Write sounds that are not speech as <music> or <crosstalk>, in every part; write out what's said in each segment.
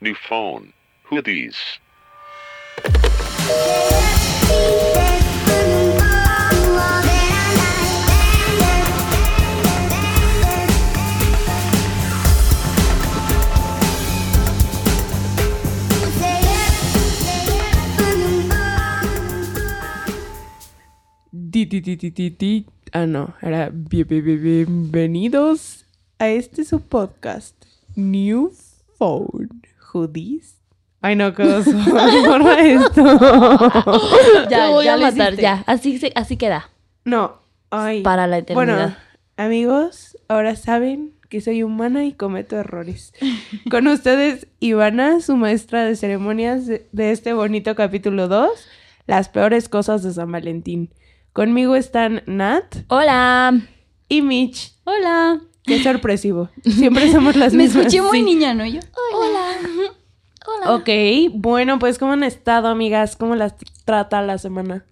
New phone. Who are these? Ah, no, era bien- bien- bien- bienvenidos a este su podcast, New Phone Hoodies. Ay, no, qué oso. <laughs> Borra esto. Ya, Te voy ya a matar, hiciste. ya. Así, se- así queda. No, ay. Para la eternidad. Bueno, amigos, ahora saben que soy humana y cometo errores. <laughs> Con ustedes, Ivana, su maestra de ceremonias de, de este bonito capítulo 2, las peores cosas de San Valentín. Conmigo están Nat Hola. y Mitch. Hola. Qué sorpresivo. Siempre somos las <laughs> Me mismas. escuché muy Sí. niña, ¿no? Yo. Hola. <laughs> Hola. Ok, bueno, pues ¿cómo han estado, amigas? ¿Cómo las trata la semana?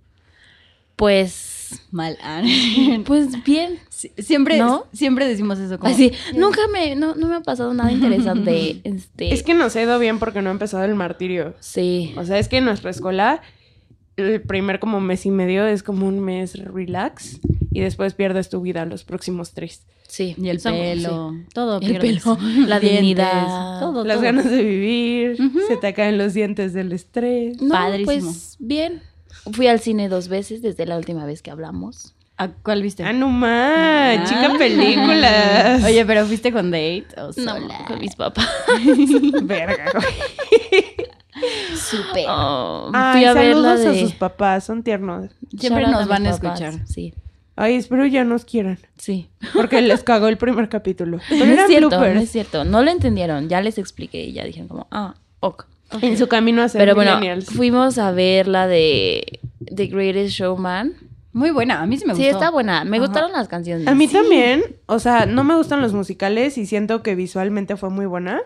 Pues, Mal. <laughs> ah. pues bien. Sí, siempre, ¿No? siempre decimos eso. Como, Así, nunca me, no, no me ha pasado nada interesante. Este, Es que nos ha ido bien porque no ha empezado el martirio. sí. O sea, es que en nuestra escuela el primer como mes y medio es como un mes relax y después pierdes tu vida los próximos tres. Sí. Y el Son- pelo, sí. todo. El pierdes. pelo, la Dientes, dignidad. todo, Las todo. ganas de vivir, se te caen los dientes del estrés. No, Padrísimo. pues bien. Fui al cine dos veces desde la última vez que hablamos. ¿A cuál viste? Ah, no más, Ah. chica películas. Oye, pero ¿fuiste con date o No, sola? con mis papás. <laughs> verga. Súper. Oh, Ay, fui a saludos a de... sus papás, son tiernos. Siempre Shout nos van a escuchar. Sí, Ay, espero ya nos quieran, sí. porque les cagó el primer capítulo. <laughs> Pero No es cierto, no bloopers es cierto. No lo entendieron. Ya les expliqué y ya dijeron como, ah, ok. en su camino a ser Pero bueno, fuimos a ver la de The Greatest Showman. Muy buena, a mí sí me gustó. Sí, está buena. Me Ajá. gustaron las canciones. A mí también, o sea, no me gustan los musicales y siento que visualmente fue muy buena,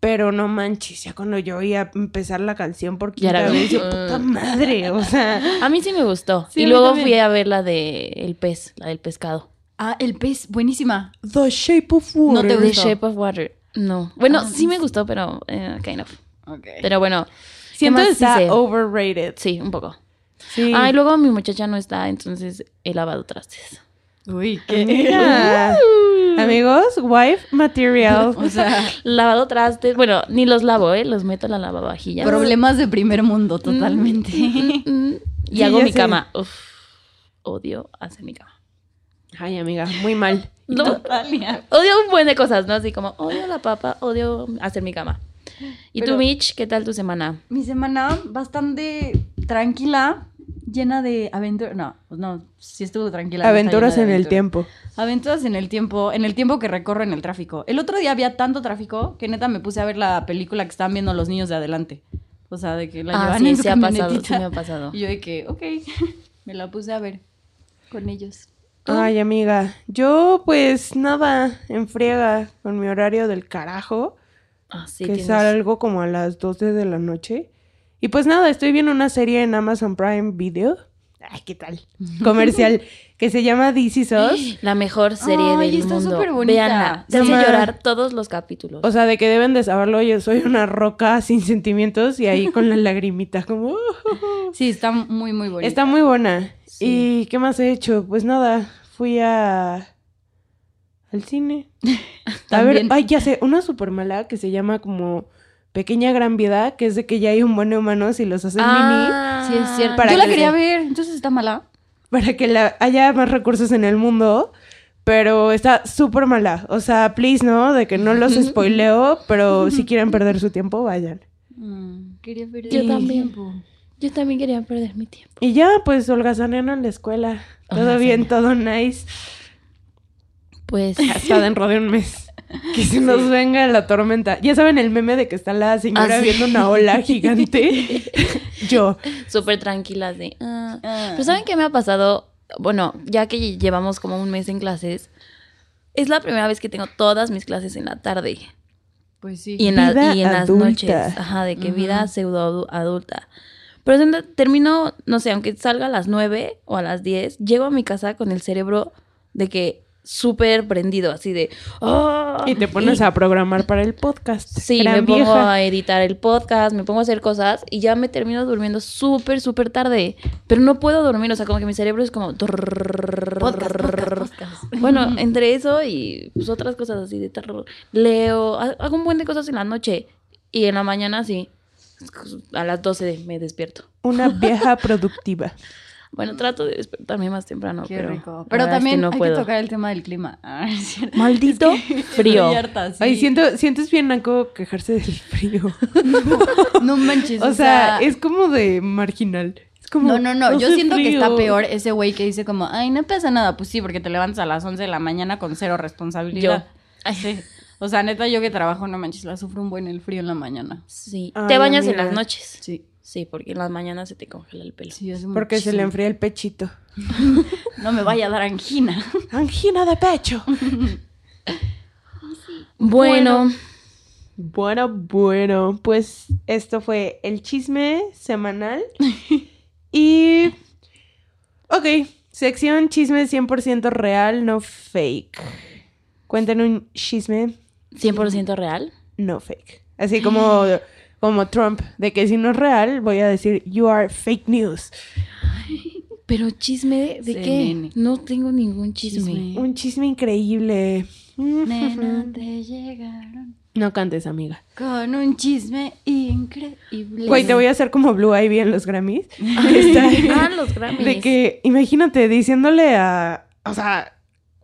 pero no manches, ya cuando yo oía empezar la canción por quinta vez, yo, puta madre, o sea, A mí sí me gustó. Sí, a y luego también. fui a ver la de El pez, la del pescado. Ah, el pez, buenísima. The Shape of Water. No te The gustó? Shape of Water. No. Bueno, Ah, sí me gustó, pero eh, kind of. Ok. Pero bueno, Siento ¿qué que está overrated. sí, un poco. Sí. Ah, y luego mi muchacha no está, entonces he lavado trastes. Uy, Mira. Amigos, wife material. <laughs> O sea, Lavado trastes, bueno, ni los lavo, ¿eh? Los meto a la lavavajillas. problemas de primer mundo, totalmente. Mm, mm, <laughs> y Sí, hago mi sé. cama. Uf, odio hacer mi cama. Ay, amiga, muy mal. No, odio un buen de cosas, ¿no? Así como odio la papa, odio hacer mi cama. ¿Y Pero- tú, Mitch, qué tal tu semana? Mi semana bastante tranquila, llena de aventuras. No, pues no, sí estuvo tranquila. Aventuras en el tiempo. Aventuras en el tiempo, en el tiempo que recorro en el tráfico. El otro día había tanto tráfico que neta me puse a ver la película que estaban viendo los niños de adelante. O sea, de que la Ah, llevan sí, en su sí ha pasado, sí me ha pasado. Y yo de que, ok, <laughs> me la puse a ver con ellos. ¿Tú? Ay, amiga, yo pues nada, en friega con mi horario del carajo. Ah, sí, que tienes- salgo como a las 12 de la noche. Y pues nada, estoy viendo una serie en Amazon Prime Video. Ay, ¿qué tal? <laughs> Comercial que se llama This Is Us. La mejor serie Ay, del está mundo. súper bonita. Véanla. Te hace Sí. llorar todos los capítulos. O sea, de que deben de saberlo, yo soy una roca sin sentimientos y ahí con la <laughs> lagrimita como... "Uh". Sí, está muy, muy bonita. Está muy buena. Sí. ¿Y qué más he hecho? Pues nada, fui a... al cine. <laughs> A ver, ay, ya sé, una super mala que se llama como Pequeña Gran Vida, que es de que ya hay un buen de humanos y los hacen Ah, Sí, es cierto. Para Yo la que quería ver, entonces está mala. mini, para que la, haya más recursos en el mundo. Pero está súper mala. O sea, please, ¿no? De que no los spoileo, pero si quieren perder su tiempo, vayan. Mm, quería Yo el también. tiempo. Yo también quería perder mi tiempo. Y ya, pues holgazaneando en la escuela. Todo bien, todo nice. Pues <laughs> Hasta dentro de un mes. <laughs> Que se nos venga la tormenta. Ya saben el meme de que está la señora Ah, sí. viendo una ola <laughs> gigante. <laughs> Yo. súper tranquilas de... ah. Ah. Pero ¿saben qué me ha pasado? Bueno, ya que llevamos como un mes en clases, es la primera vez que tengo todas mis clases en la tarde. Pues sí. Y en, la- Vida y en las adulta. noches. Ajá, de que vida pseudo adu- adulta. Pero termino, no sé, aunque salga a las 9 o a las 10, llego a mi casa con el cerebro de que súper prendido, así de... "Ah", Y te pones a programar para el podcast. Sí, Gran me pongo a editar el podcast, me pongo a hacer cosas y ya me termino durmiendo súper, súper tarde. Pero no puedo dormir, o sea, como que mi cerebro es como... Podcast, podcast, podcast. Bueno, entre eso y pues, otras cosas así de terror. Leo, ha- hago un buen de cosas en la noche y en la mañana sí. A las 12 me despierto. Una <laughs> vieja productiva. Bueno, trato de despertarme más temprano. Qué pero rico. Pero verdad es que también no hay puedo. que tocar el tema del clima. <laughs> Ah, es. Maldito frío. Estoy harta, sí. Ay, siento, sientes bien naco quejarse del frío. <laughs> No manches. <laughs> o sea, es como de marginal. Como, No, no, no. Yo siento que está peor ese güey que dice como, ay, no pasa nada. Pues sí, porque te levantas a las 11 de la mañana con cero responsabilidad. Ay, sí. O sea, neta, yo que trabajo, no manches, la sufro un buen el frío en la mañana. Sí. Ay, ¿Te bañas en las noches? Sí. Sí, porque en las mañanas se te congela el pelo. Sí, Porque se le enfría el pechito. <laughs> No me vaya a dar angina. <laughs> Angina de pecho. <laughs> Bueno, Bueno, bueno, pues esto fue el chisme semanal. y... Ok, sección chisme 100% real, no fake. Cuenten un chisme 100% real. no fake. Así como, <gasps> como Trump, de que si no es real, voy a decir, you are fake news. Pero chisme de Sí, qué? nene. No tengo ningún chisme. Chisme. Un chisme increíble. Nena, <laughs> te llegaron No cantes, amiga. con un chisme increíble. Güey, te voy a hacer como Blue Ivy en los Grammys. Está- <laughs> Ah, los Grammys. De que, imagínate, diciéndole a. O sea,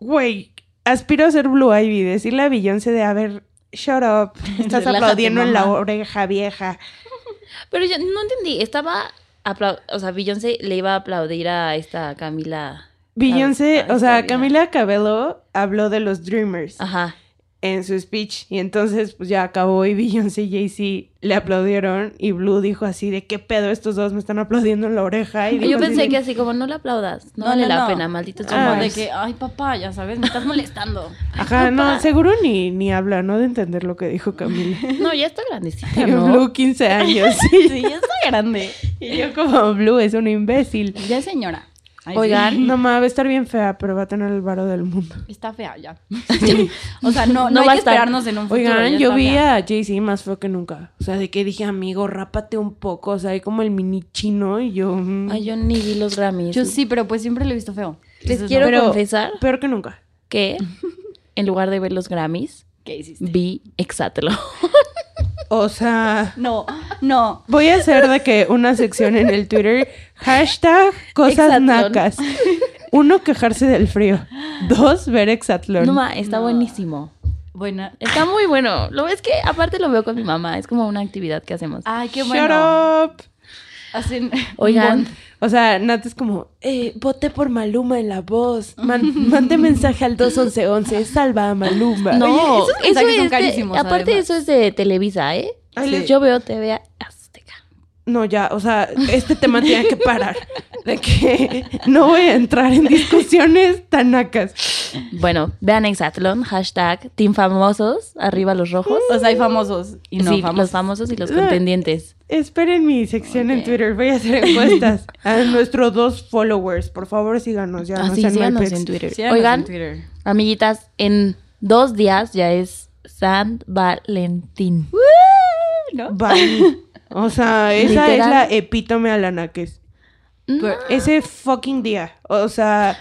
güey, aspiro a ser Blue Ivy, decirle a Beyoncé de, a ver, shut up, <laughs> estás Relájate, aplaudiendo en la oreja vieja. <laughs> Pero yo no entendí. Estaba. O sea, Beyoncé le iba a aplaudir a esta Camila. Beyoncé, o sea. Camila Cabello habló de los Dreamers Ajá. En su speech y entonces pues ya acabó y <laughs> Beyoncé y Jay-Z le aplaudieron y Blue dijo así de qué pedo estos dos me están aplaudiendo en la oreja. Y Y yo así pensé que así como no le aplaudas. No, No, vale no, la no. pena, maldito Como Ah. de que, ay, papá, ya sabes, me estás molestando. <laughs> Ajá, no, seguro ni, ni habla, no de entender lo que dijo Camila. <laughs> No, ya está grandecita. Blue 15 años, sí. Ya está grande. Y yo como Blue es una imbécil. Ya señora. Ay, Oigan. sí. No ma, va a estar bien fea, pero va a tener el varo del mundo. Está fea ya. <laughs> o sea, no, no, No hay va a que esperarnos en un futuro. Oigan, yo vi fea. a Jay-Z más feo que nunca. O sea, de que dije, amigo, rápate un poco. O sea, hay como el mini chino y yo... mm, Ay, yo ni vi los Grammys. Yo sí, pero pues siempre lo he visto feo. Les Entonces, quiero confesar Peor que nunca. que <laughs> en lugar de ver los Grammys. ¿Qué hiciste? vi Exatlo. <laughs> O sea, No, no. voy a hacer de que una sección en el Twitter. Hashtag cosas Exatlón. nacas. Uno, quejarse del frío. Dos, ver Exatlón. No, ma, está No. buenísimo. Buena. Está muy bueno. Lo es que aparte lo veo con mi mamá. Es como una actividad que hacemos. Ay, qué Shut bueno. up. Hacen Oigan. O sea, Nat es como, eh, voté por Maluma en la voz. Man- <laughs> mande mensaje al 21111, salva a Maluma. no, Oye, esos eso son es de- carísimos, aparte además. eso es de Televisa, ¿eh? Ay, les- Yo veo TV Azteca. No, ya, o sea, este tema tiene que parar. De que no voy a entrar en discusiones tan nacas. Bueno, vean Exatlón, hashtag Team Famosos, arriba los rojos. O sea, hay famosos y no sí, famosos. los famosos y los contendientes. Esperen mi sección en. Twitter. Voy a hacer encuestas a nuestros dos followers. Por favor, síganos. Ya no Así, sean Ah, síganos en Twitter. Síganos Oigan, en Twitter. amiguitas, en dos días ya es San Valentín. ¿No? Bye. <laughs> O sea, esa Literal. es la epítome a la naques. Ese fucking día. O sea,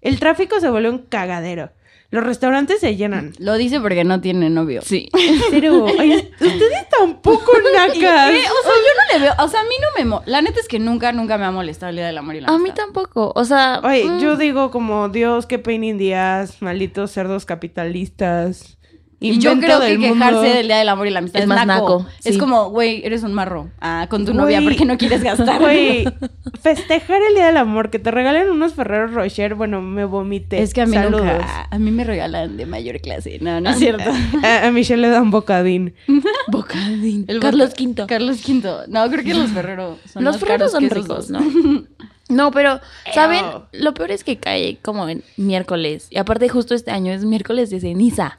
el tráfico se vuelve un cagadero. Los restaurantes se llenan. Lo dice porque no tiene novio. Sí. Pero, oye, ustedes tampoco <laughs> nacas. O sea, yo no le veo. O sea, a mí no me. mo- La neta es que nunca, nunca me ha molestado el día del amor y la A mí tampoco. O sea, Oye, mm, yo digo como, Dios, qué pain in the ass, malditos cerdos capitalistas. Y yo creo que quejarse mundo. del día del amor y la amistad Es es, más naco. naco, Es como, güey, eres un marro. Ah, con tu novia porque no quieres gastar. Güey, <laughs> festejar el Día del Amor, que te regalen unos Ferreros Rocher, bueno, me vomité. Es que a mí Saludos. nunca. A mí me regalan de mayor clase. No, no es cierto. A, a Michelle le dan bocadín. <laughs> Bocadín. El Carlos V. Carlos V. No, creo que los Ferrero son Los caros son esos ricos. ¿no? <laughs> No, pero, ¿saben? Lo peor es que cae como en miércoles. Y aparte, justo este año es miércoles de ceniza.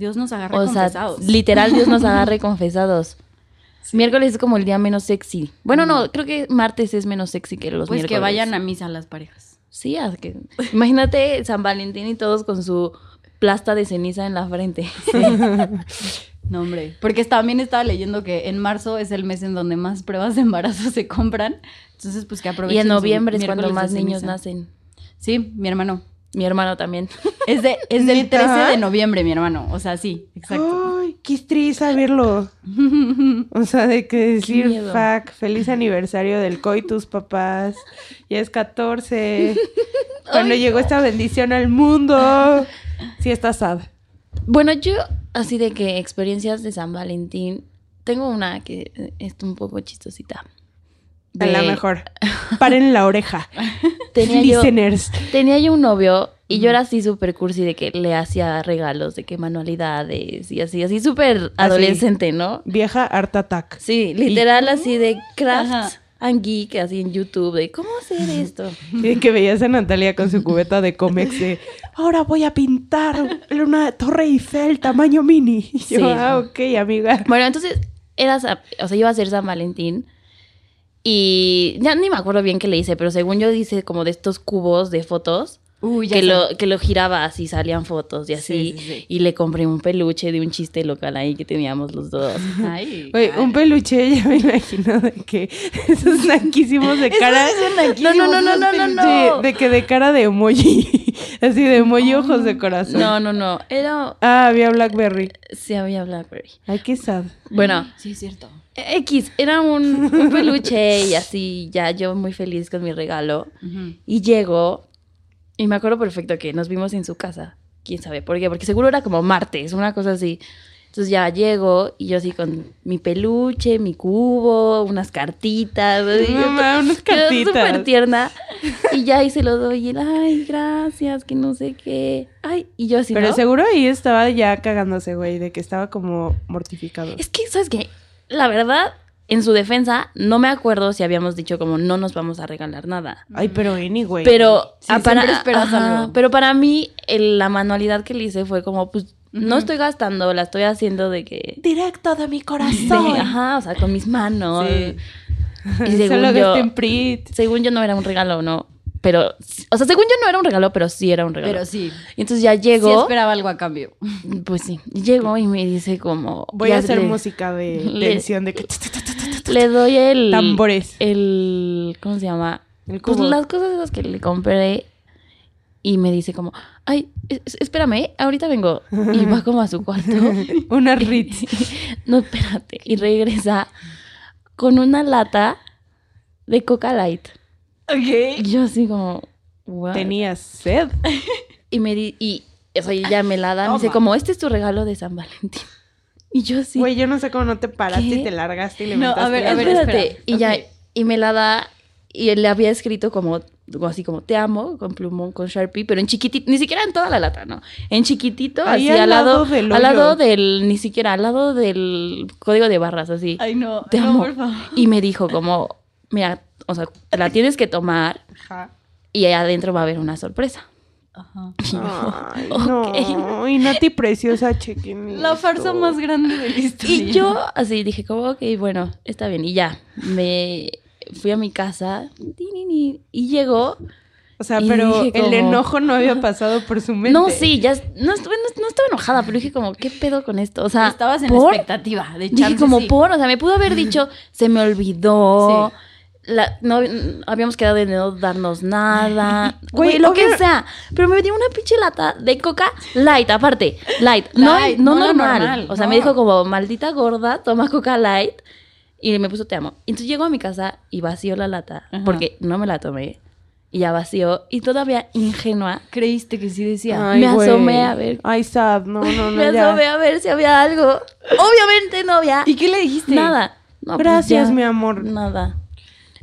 Dios nos agarra O sea, confesados. literal, Dios nos <laughs> agarre confesados. Miércoles es como el día menos sexy. Bueno, no, creo que martes es menos sexy que los Pues miércoles. que vayan a misa las parejas. Sí, haz que... imagínate San Valentín y todos con su plasta de ceniza en la frente. No, hombre. Porque también estaba leyendo que en marzo es el mes en donde más pruebas de embarazo se compran. Entonces, pues que aprovechen. Y en noviembre es cuando más niños ceniza. nacen. Sí, mi hermano. Mi hermano también. <laughs> Es, de, es del ¿Neta? 13 de noviembre, mi hermano. O sea, sí, exacto. Ay, qué triste saberlo. <laughs> O sea, de que decir, fuck, feliz aniversario del coitus, papás. Ya es 14. Cuando llegó esta bendición al mundo. Sí, está sad. Bueno, yo así de que experiencias de San Valentín, tengo una que es un poco chistosita. A la De- mejor. Paren la oreja. <laughs> Tenía yo, Listeners. tenía yo un novio y yo era así súper cursi de que le hacía regalos, de que manualidades y así, así súper adolescente, ¿no? Vieja Art Attack. Sí, literal así de Ajá. craft and geek, así en YouTube, de cómo hacer esto. Y que veías a Natalia con su cubeta de cómics de ahora voy a pintar una torre Eiffel tamaño mini. Y yo, Sí. ah, ok, amiga. Bueno, entonces era, o sea, iba a ser San Valentín y ya ni me acuerdo bien qué le hice, pero según yo hice como de estos cubos de fotos que lo, que lo giraba así, salían fotos y así. Sí, sí, sí. Y le compré un peluche de un chiste local ahí que teníamos los dos. Ay, un peluche, <laughs> ya me imagino de que esos naquísimos de cara. No, no, no, no, no, no, no. De que de cara de emoji. <laughs> Así de emoji ojos de corazón. No, no, no. Era. Ah, había Blackberry. Sí, había Blackberry. Ay, qué sad. Bueno, Sí, es cierto. X, era un, un peluche y así, ya yo muy feliz con mi regalo. Y llego, y me acuerdo perfecto que nos vimos en su casa. ¿Quién sabe por qué? Porque seguro era como martes, una cosa así. Entonces ya llego y yo así con mi peluche, mi cubo, unas cartitas. así, No, ma, unas cartitas. súper tierna. Y ya ahí se lo doy y él, ay, gracias, que no sé qué. Ay, y yo así, Pero ¿no? seguro ahí estaba ya cagándose, güey, de que estaba como mortificado. Es que, ¿sabes qué? La verdad, en su defensa, no me acuerdo si habíamos dicho como no nos vamos a regalar nada. Ay, pero anyway. Pero, Sí, ah, siempre esperas ajá, pero para mí, el- la manualidad que le hice fue como, pues, no estoy gastando, la estoy haciendo de que... Directo de mi <laughs> de- corazón. ajá, o sea, con mis manos. Sí. Y <laughs> según Solo yo, en Prit. según yo no era un regalo, ¿no? Pero, o sea, según yo no era un regalo, pero sí era un regalo. Pero sí. Y entonces ya Sí llegó, esperaba algo a cambio. <laughs> pues sí, llegó y me dice como... Voy a hacer le- música de le- tensión de que... Le doy el... Tambores. El... ¿Cómo se llama? El Pues cubo. las cosas esas que le compré y me dice como, ay, es- espérame, ahorita vengo. Y va <laughs> como a su cuarto. Una Ritz. <laughs> no, espérate. Y regresa con una lata de Coca Light. Y Ok. yo así como, "What?". Tenías sed. Y me di, y o sea, ella me la da, me dice como, este es tu regalo de San Valentín. <laughs> Y yo así, Güey, yo no sé cómo no te paraste ¿Qué? y te largaste y le No, a ver, a espérate. espera. Y ya, y me la da, y él le había escrito como así como, te amo, con plumón, con Sharpie, pero en chiquitito, ni siquiera en toda la lata, ¿no? En chiquitito, Ahí así al lado, lado del al lado del, ni siquiera, al lado del código de barras, así. Ay, no. te no, amo. por favor. Y me dijo como, mira, o sea, la tienes que tomar Ajá. y ahí adentro va a haber una sorpresa. Ajá. <laughs> Y yo, Ay, <laughs> no. Y Nati preciosa, chequen La farsa más grande de la historia. Y yo así dije como, ok, bueno, está bien. Y ya, me fui a mi casa y llegó. O sea, pero dije el como- enojo no había pasado por su mente. No, sí, ya, no, estuve, no, no estaba enojada, pero dije como, ¿qué pedo con esto? O sea, Estabas en ¿por? expectativa. De Dije como sí. por, o sea, me pudo haber dicho, <laughs> se me olvidó. Sí. La, no, habíamos quedado de no darnos nada. <laughs> Güey, Güey, lo que sea. Pero me dio una pinche lata de coca light, aparte. Light. No, Light, no, normal. normal, O sea, no. me dijo como, maldita gorda, toma coca light. Y me puso te amo. Entonces llego a mi casa y vació la lata. Ajá. Porque no me la tomé. Y ya vació. Y todavía ingenua. Creíste que sí decía. Ay, me asomé a ver. Ay, sad. No, no, <laughs> no, me ya. asomé a ver si había algo. Obviamente no había ¿Y qué le dijiste? nada. No, pues Gracias, ya, mi amor. Nada.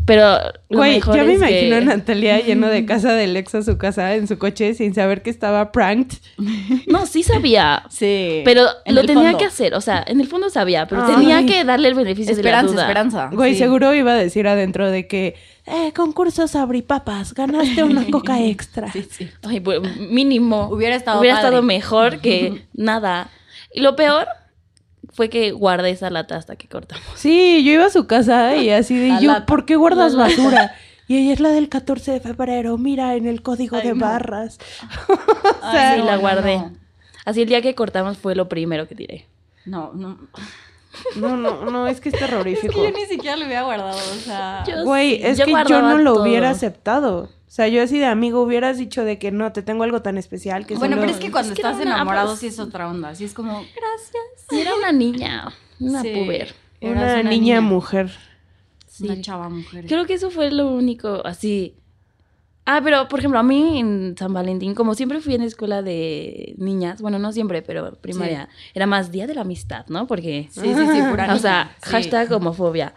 Pero lo Güey, mejor ya me es imagino a. Natalia <laughs> yendo de casa del ex a su casa en su coche sin saber que estaba pranked. <laughs> No, sí sabía. Sí. Pero En lo tenía fondo. que hacer. O sea, en el fondo sabía. Pero Ay. tenía que darle el beneficio Esperanza, de la duda. esperanza. Güey, Sí. seguro iba a decir adentro de que, eh, concursos abripapas, ganaste una <laughs> coca extra. Sí, sí. Ay, pues, mínimo. Hubiera estado Hubiera padre. estado mejor que nada. Y lo peor fue que guardé esa lata hasta que cortamos. Sí, yo iba a su casa y así de <laughs> La yo, lata. ¿por qué guardas La lata. basura? Y ella es la del 14 de febrero, mira en el código Ay, de no. barras. <laughs> Ay, sí, la guardé. no. Así el día que cortamos fue lo primero que tiré. No, no. No, no, no, es que es Es terrorífico. que yo ni siquiera lo hubiera guardado, o sea. Yo- Güey, es yo que yo no lo todo. hubiera aceptado. O sea, yo así de amigo hubieras dicho de que no, te tengo algo tan especial que Bueno, solo- pero es que cuando Es que estás una- enamorado pues- sí es otra onda. Sí es como, gracias. Era una niña, una Sí. puber. Una, niña, niña. mujer. Una chava mujer. Creo que eso fue lo único así. Ah, pero por ejemplo, a mí en San Valentín, como siempre fui en escuela de niñas, bueno, no siempre, pero primaria, era más día de la amistad, ¿no? Porque, Sí, sí, sí, <laughs> pura o sea. Sí. hashtag homofobia.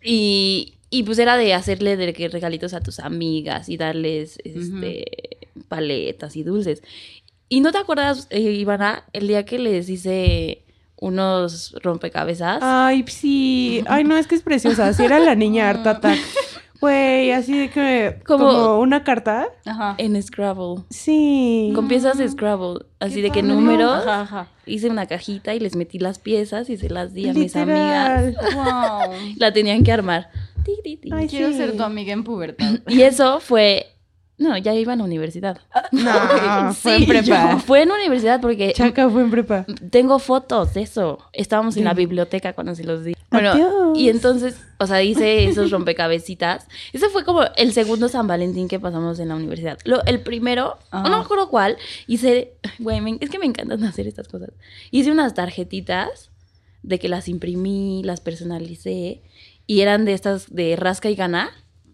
Y, y pues era de hacerle de que regalitos a tus amigas y darles este, paletas y dulces. Y no te acuerdas, eh, Ivana, el día que les hice unos rompecabezas. Ay, sí. Ay, no, es que es preciosa. Si era la niña Art Attack. <laughs> Güey, así de que... Como, Como- una carta. Ajá. En Scrabble. Sí. Con piezas de Scrabble. Así Qué de que padre. números. Ajá, ajá. Hice una cajita y les metí las piezas y se las di a mis amigas. Wow. <laughs> La tenían que armar. Ay, Quiero sí. ser tu amiga en pubertad. Y eso fue. No, ya iba a la universidad. <laughs> No, <laughs> fue en Sí, prepa. Fue en la universidad porque Chaca fue en prepa. tengo fotos de eso. Estábamos en la biblioteca cuando se los di. Bueno, Adiós. y entonces, o sea, hice esos rompecabecitas. Ese fue como el segundo San Valentín que pasamos en la universidad. Lo, el primero, Ajá. no me acuerdo cuál, hice, güey, me- es que me encantan <laughs> hacer estas cosas. Hice unas tarjetitas de que las imprimí, las personalicé y eran de estas de rasca y gana.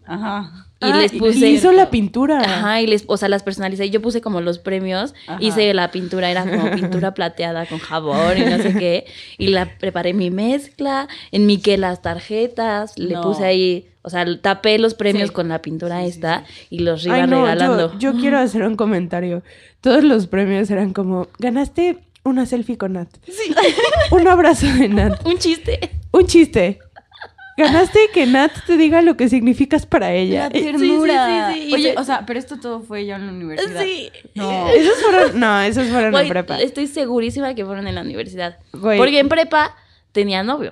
Ajá. Y Ah, les puse... hizo la pintura. Ajá, y les, o sea, las personalicé. Y Yo puse como los premios, Ajá. hice la pintura, era como <laughs> pintura plateada con jabón y no sé qué. Y la preparé mi mezcla, enmiqué las tarjetas, le puse ahí, o sea, tapé los premios Sí. con la pintura Sí, sí, esta y los iba Ay, no, regalando. Yo, yo quiero <laughs> hacer un comentario. Todos los premios eran como, ganaste una selfie con Nat. <laughs> un abrazo de Nat. Un chiste. Un chiste. Ganaste que Nat te diga lo que significas para ella. La Eh, ternura. sí, sí, sí. Oye, o sea, pero esto todo fue ya en la universidad. Sí. No. Esos fueron, no, esos fueron en prepa. estoy segurísima que fueron en la universidad. Porque en prepa tenía novio.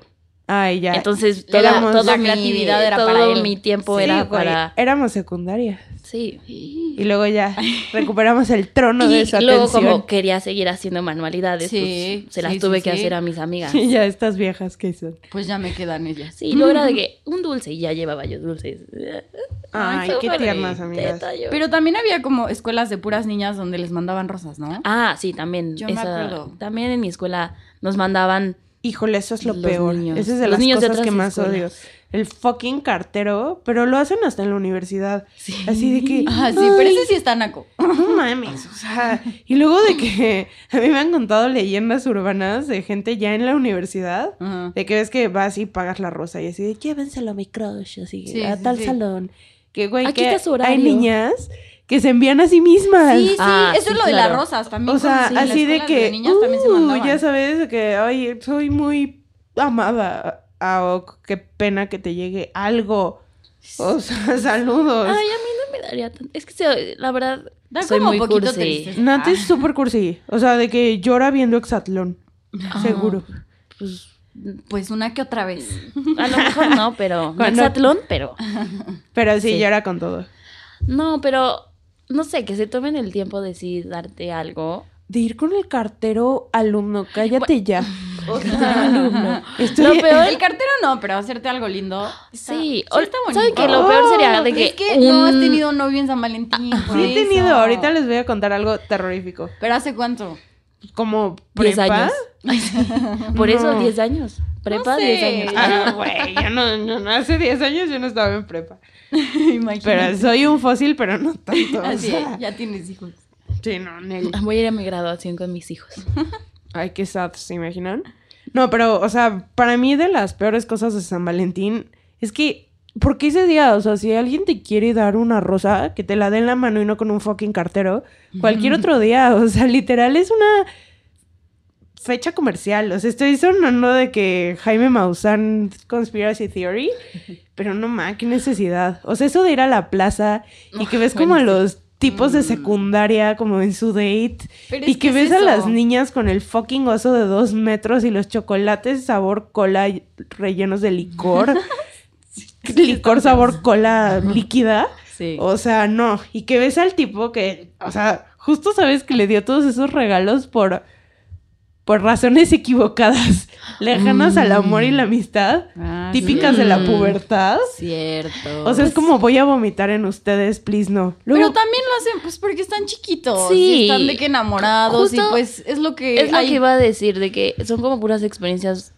Ay, ya. Entonces, toda, Éramos- la mi- creatividad era todo para él. mi tiempo Sí, era güey, para... Éramos secundaria. Sí. Y luego ya <laughs> recuperamos el trono de Y esa luego atención. como quería seguir haciendo manualidades, Sí, pues, se las sí, tuve sí, que sí. hacer a mis amigas. Y ya estas viejas que son. Pues ya me quedan ellas. Sí, luego era de <laughs> que un dulce y ya llevaba yo dulces. Ay, qué tiernas, amigas. Pero también había como escuelas de puras niñas donde les mandaban rosas, ¿no? Ah, sí, también. Yo me acuerdo. También en mi escuela nos mandaban... Híjole, eso es lo Los peor. niños. Eso es de Los las niños de cosas que otras más odio. El fucking cartero, pero lo hacen hasta en la universidad. Así de que. Ah, sí, pero ese sí está naco. <laughs> No mames, o sea, y luego de que <laughs> a mí me han contado leyendas urbanas de gente ya en la universidad, de que ves que vas y pagas la rosa y así de llévenselo a mi crush, así Sí, a sí, tal sí. salón. Que güey, Aquí que está su hay niñas que se envían a sí mismas. Sí, sí, Ah, eso sí, es lo de las rosas también. O sea, así de que, niñas también se uh, mandaban. ya sabes, de que, ay, soy muy amada. Ah, oh, qué pena que te llegue algo. O sea, <laughs> saludos. Ay, a mí no me daría tan... Es que se- la verdad Da soy como muy poquito cursi. tristeza. Nat es Ah. súper cursi. O sea, de que llora viendo Exatlón. Seguro. Pues Pues una que otra vez. a lo mejor no, pero... <laughs> Cuando- Hexatlón, pero... Pero sí, Sí. llora con todo. No, pero... No sé, que se tomen el tiempo de sí darte algo. De ir con el cartero alumno, cállate ya. <laughs> <laughs> alumno. Estoy- Lo peor... El cartero no, pero hacerte algo lindo. está- Sí, o- está ¿saben bonito. que lo peor sería de que, Es que no has un- tenido novio en San Valentín. por Sí he eso. tenido, ahorita les voy a contar algo terrorífico. ¿Pero hace cuánto? Como 10 prepa. años. <laughs> Por eso, No. 10 años. Prepa, No sé. 10 años. Ah, güey, yo no, no, hace 10 años yo no estaba en prepa. <laughs> Imagínate. Pero soy un fósil, pero no tanto. o Así, sea. ya tienes hijos. Sí, no, Nel. Voy a ir a mi graduación con mis hijos. Ay, qué sad, ¿se imaginan? No, pero, o sea, para mí de las peores cosas de San Valentín es que, ¿por qué ese día? O sea, si alguien te quiere dar una rosa, que te la dé en la mano y no con un fucking cartero, cualquier otro día, <laughs> o sea, literal es una fecha comercial. O sea, estoy sonando de que Jaime Maussan Conspiracy Theory, <laughs> pero no ma, qué necesidad. O sea, eso de ir a la plaza y que ves como a los tipos de secundaria como en su date Pero y es que que ves es a las niñas con el fucking oso de dos metros y los chocolates sabor cola rellenos de licor. <laughs> licor sabor cola líquida. Sí. O sea, no. Y que ves al tipo que, o sea, justo sabes que le dio todos esos regalos por, por razones equivocadas, <laughs> lejanas al amor y la amistad, Ah, típicas sí. de la Mm. pubertad. Cierto. O sea, es como voy a vomitar en ustedes, please no. Pero también lo hacen pues porque están chiquitos. Sí. y están de que enamorados y Justo pues es lo que Es lo hay. que iba a decir, de que son como puras experiencias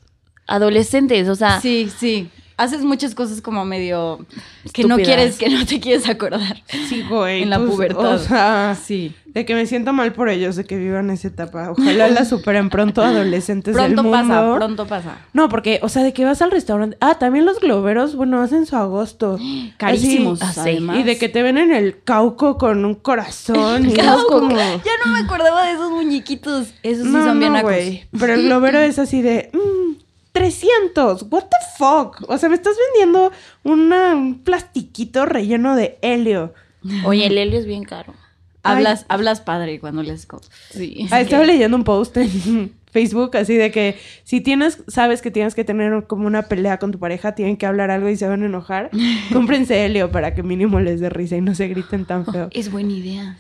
adolescentes, o sea, Sí, sí. Haces muchas cosas como medio que no quieres, que no te quieres acordar. sí, güey. en la pues, pubertad. O sea, Sí. de que me siento mal por ellos, de que vivan esa etapa. Ojalá la superen pronto adolescentes del Pronto mundo. pasa, pronto pasa. No, porque, o sea, de que vas al restaurante. Ah, también los globeros, bueno, hacen su agosto. <gasps> Carísimos, Así, además. Y de que te ven en el cauco con un corazón. <laughs> y es Cauco. como... Ya no me acordaba de esos muñequitos. Esos sí No, son bien no. Pero el globero es así de... mm, 300. What the fuck? O sea, me estás vendiendo una- un plastiquito relleno de helio. oye, el helio es bien caro. Hablas, hablas padre cuando les Sí. Ah, estaba leyendo un post en <laughs> Facebook así de que si tienes, sabes que tienes que tener como una pelea con tu pareja, tienen que hablar algo y se van a enojar, <laughs> cómprense helio para que mínimo les dé risa y no se griten tan feo. Es buena idea.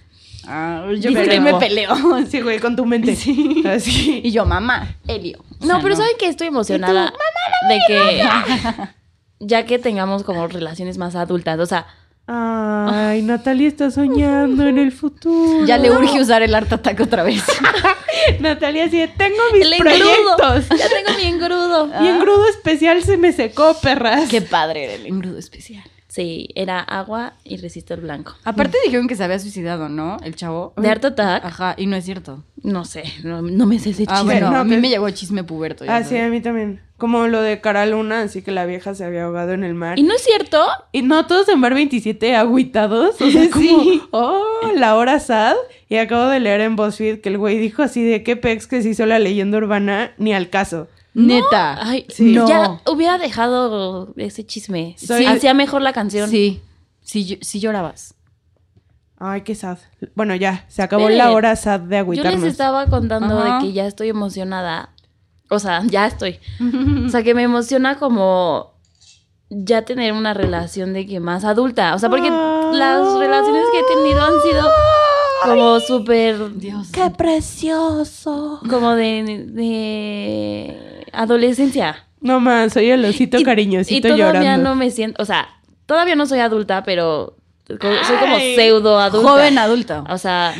Ah, yo Dice que me no. peleo. <laughs> Sí, güey, con tu mente. Así. Y yo, mamá, Helio. O No, pero ¿saben que Estoy emocionada de que <laughs> ya que tengamos como relaciones más adultas, o sea, Ay, Natalia está soñando en el futuro. Ya le urge usar el art attack otra vez. <laughs> Natalia así de, tengo mis el engrudo. proyectos. Ya tengo mi engrudo. Y engrudo especial se me secó, perras. Qué padre era el engrudo especial. Sí, era agua y resistor blanco. Aparte dijeron que se había suicidado, ¿no? El chavo. ¿De Art Attack? Ajá, y no es cierto. No sé, no, no me sé ese Ah, chisme. bueno, no, a mí me llegó chisme puberto. ya Ah, sí, a mí también. Como lo de Cara Luna, así que la vieja se había ahogado en el mar. ¿Y no es cierto? Y no todos en Bar 27 agüitados. O sea, como, Sí. oh, la hora sad. Y acabo de leer en BuzzFeed que el güey dijo así de qué pex que se hizo la leyenda urbana ni al caso. Neta. Ay, Sí. no. ya hubiera dejado ese chisme. Soy- Hacía mejor la canción. Sí. Sí, yo- sí llorabas. Ay, qué sad. Bueno, ya, se acabó la hora sad de Yo agüitarnos. les estaba contando Ajá. de que ya estoy emocionada. O sea, ya estoy. <laughs> O sea, que me emociona como ya tener una relación de que más adulta. O sea, porque Ah. las relaciones que he tenido han sido como súper... Dios. ¡Qué precioso! Como de, de adolescencia. No más, soy el osito Y- cariñosito y todavía llorando. no me siento... O sea, todavía no soy adulta, pero soy como Ay. pseudo adulta. Joven adulto. O sea,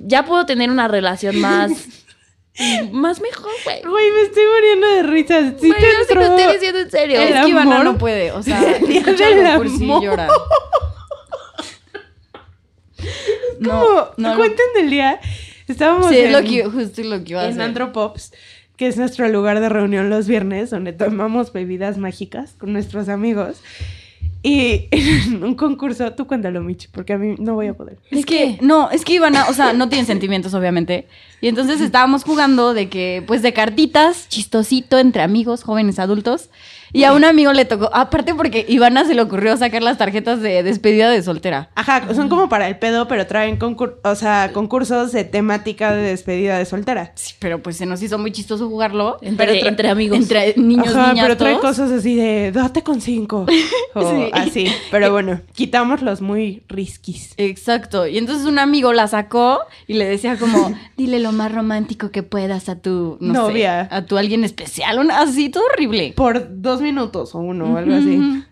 ya puedo tener una relación más... <laughs> más mejor, güey. Güey, me estoy muriendo de risa. Sí Güey, te no, sí lo entró estoy diciendo en serio. el es que Ivana no puede. O sea, <laughs> El día escucha por sí amor. llora. <laughs> Como, no, no. cuenten del día. Estábamos Sí, es en, lo que, justo lo que iba a en hacer. Anthropops, que es nuestro lugar de reunión los viernes, donde tomamos bebidas mágicas con nuestros amigos. Y <laughs> en un concurso, tú cuéntalo, Mitch, porque a mí no voy a poder. Es que, no, es que Ivana, o sea, no tiene sentimientos, obviamente. Y entonces estábamos jugando de que, pues, de cartitas, chistosito entre amigos, jóvenes adultos. Y a un amigo le tocó, aparte porque Ivana se le ocurrió sacar las tarjetas de despedida de soltera. Ajá, son como para el pedo, pero traen concur- o sea, concursos de temática de despedida de soltera. Sí, pero pues se nos hizo muy chistoso jugarlo. Entre, Pero entre amigos. Entre niños, Ajá, niñas, pero trae todos. cosas así de date con cinco. <laughs> O Sí. así. Pero bueno, quitamos los muy riskis. Exacto. Y entonces un amigo la sacó y le decía como, <laughs> dile lo más romántico que puedas a tu no sé, Novia. a tu alguien especial, un- así, todo horrible. Por dos minutos o uno o algo así.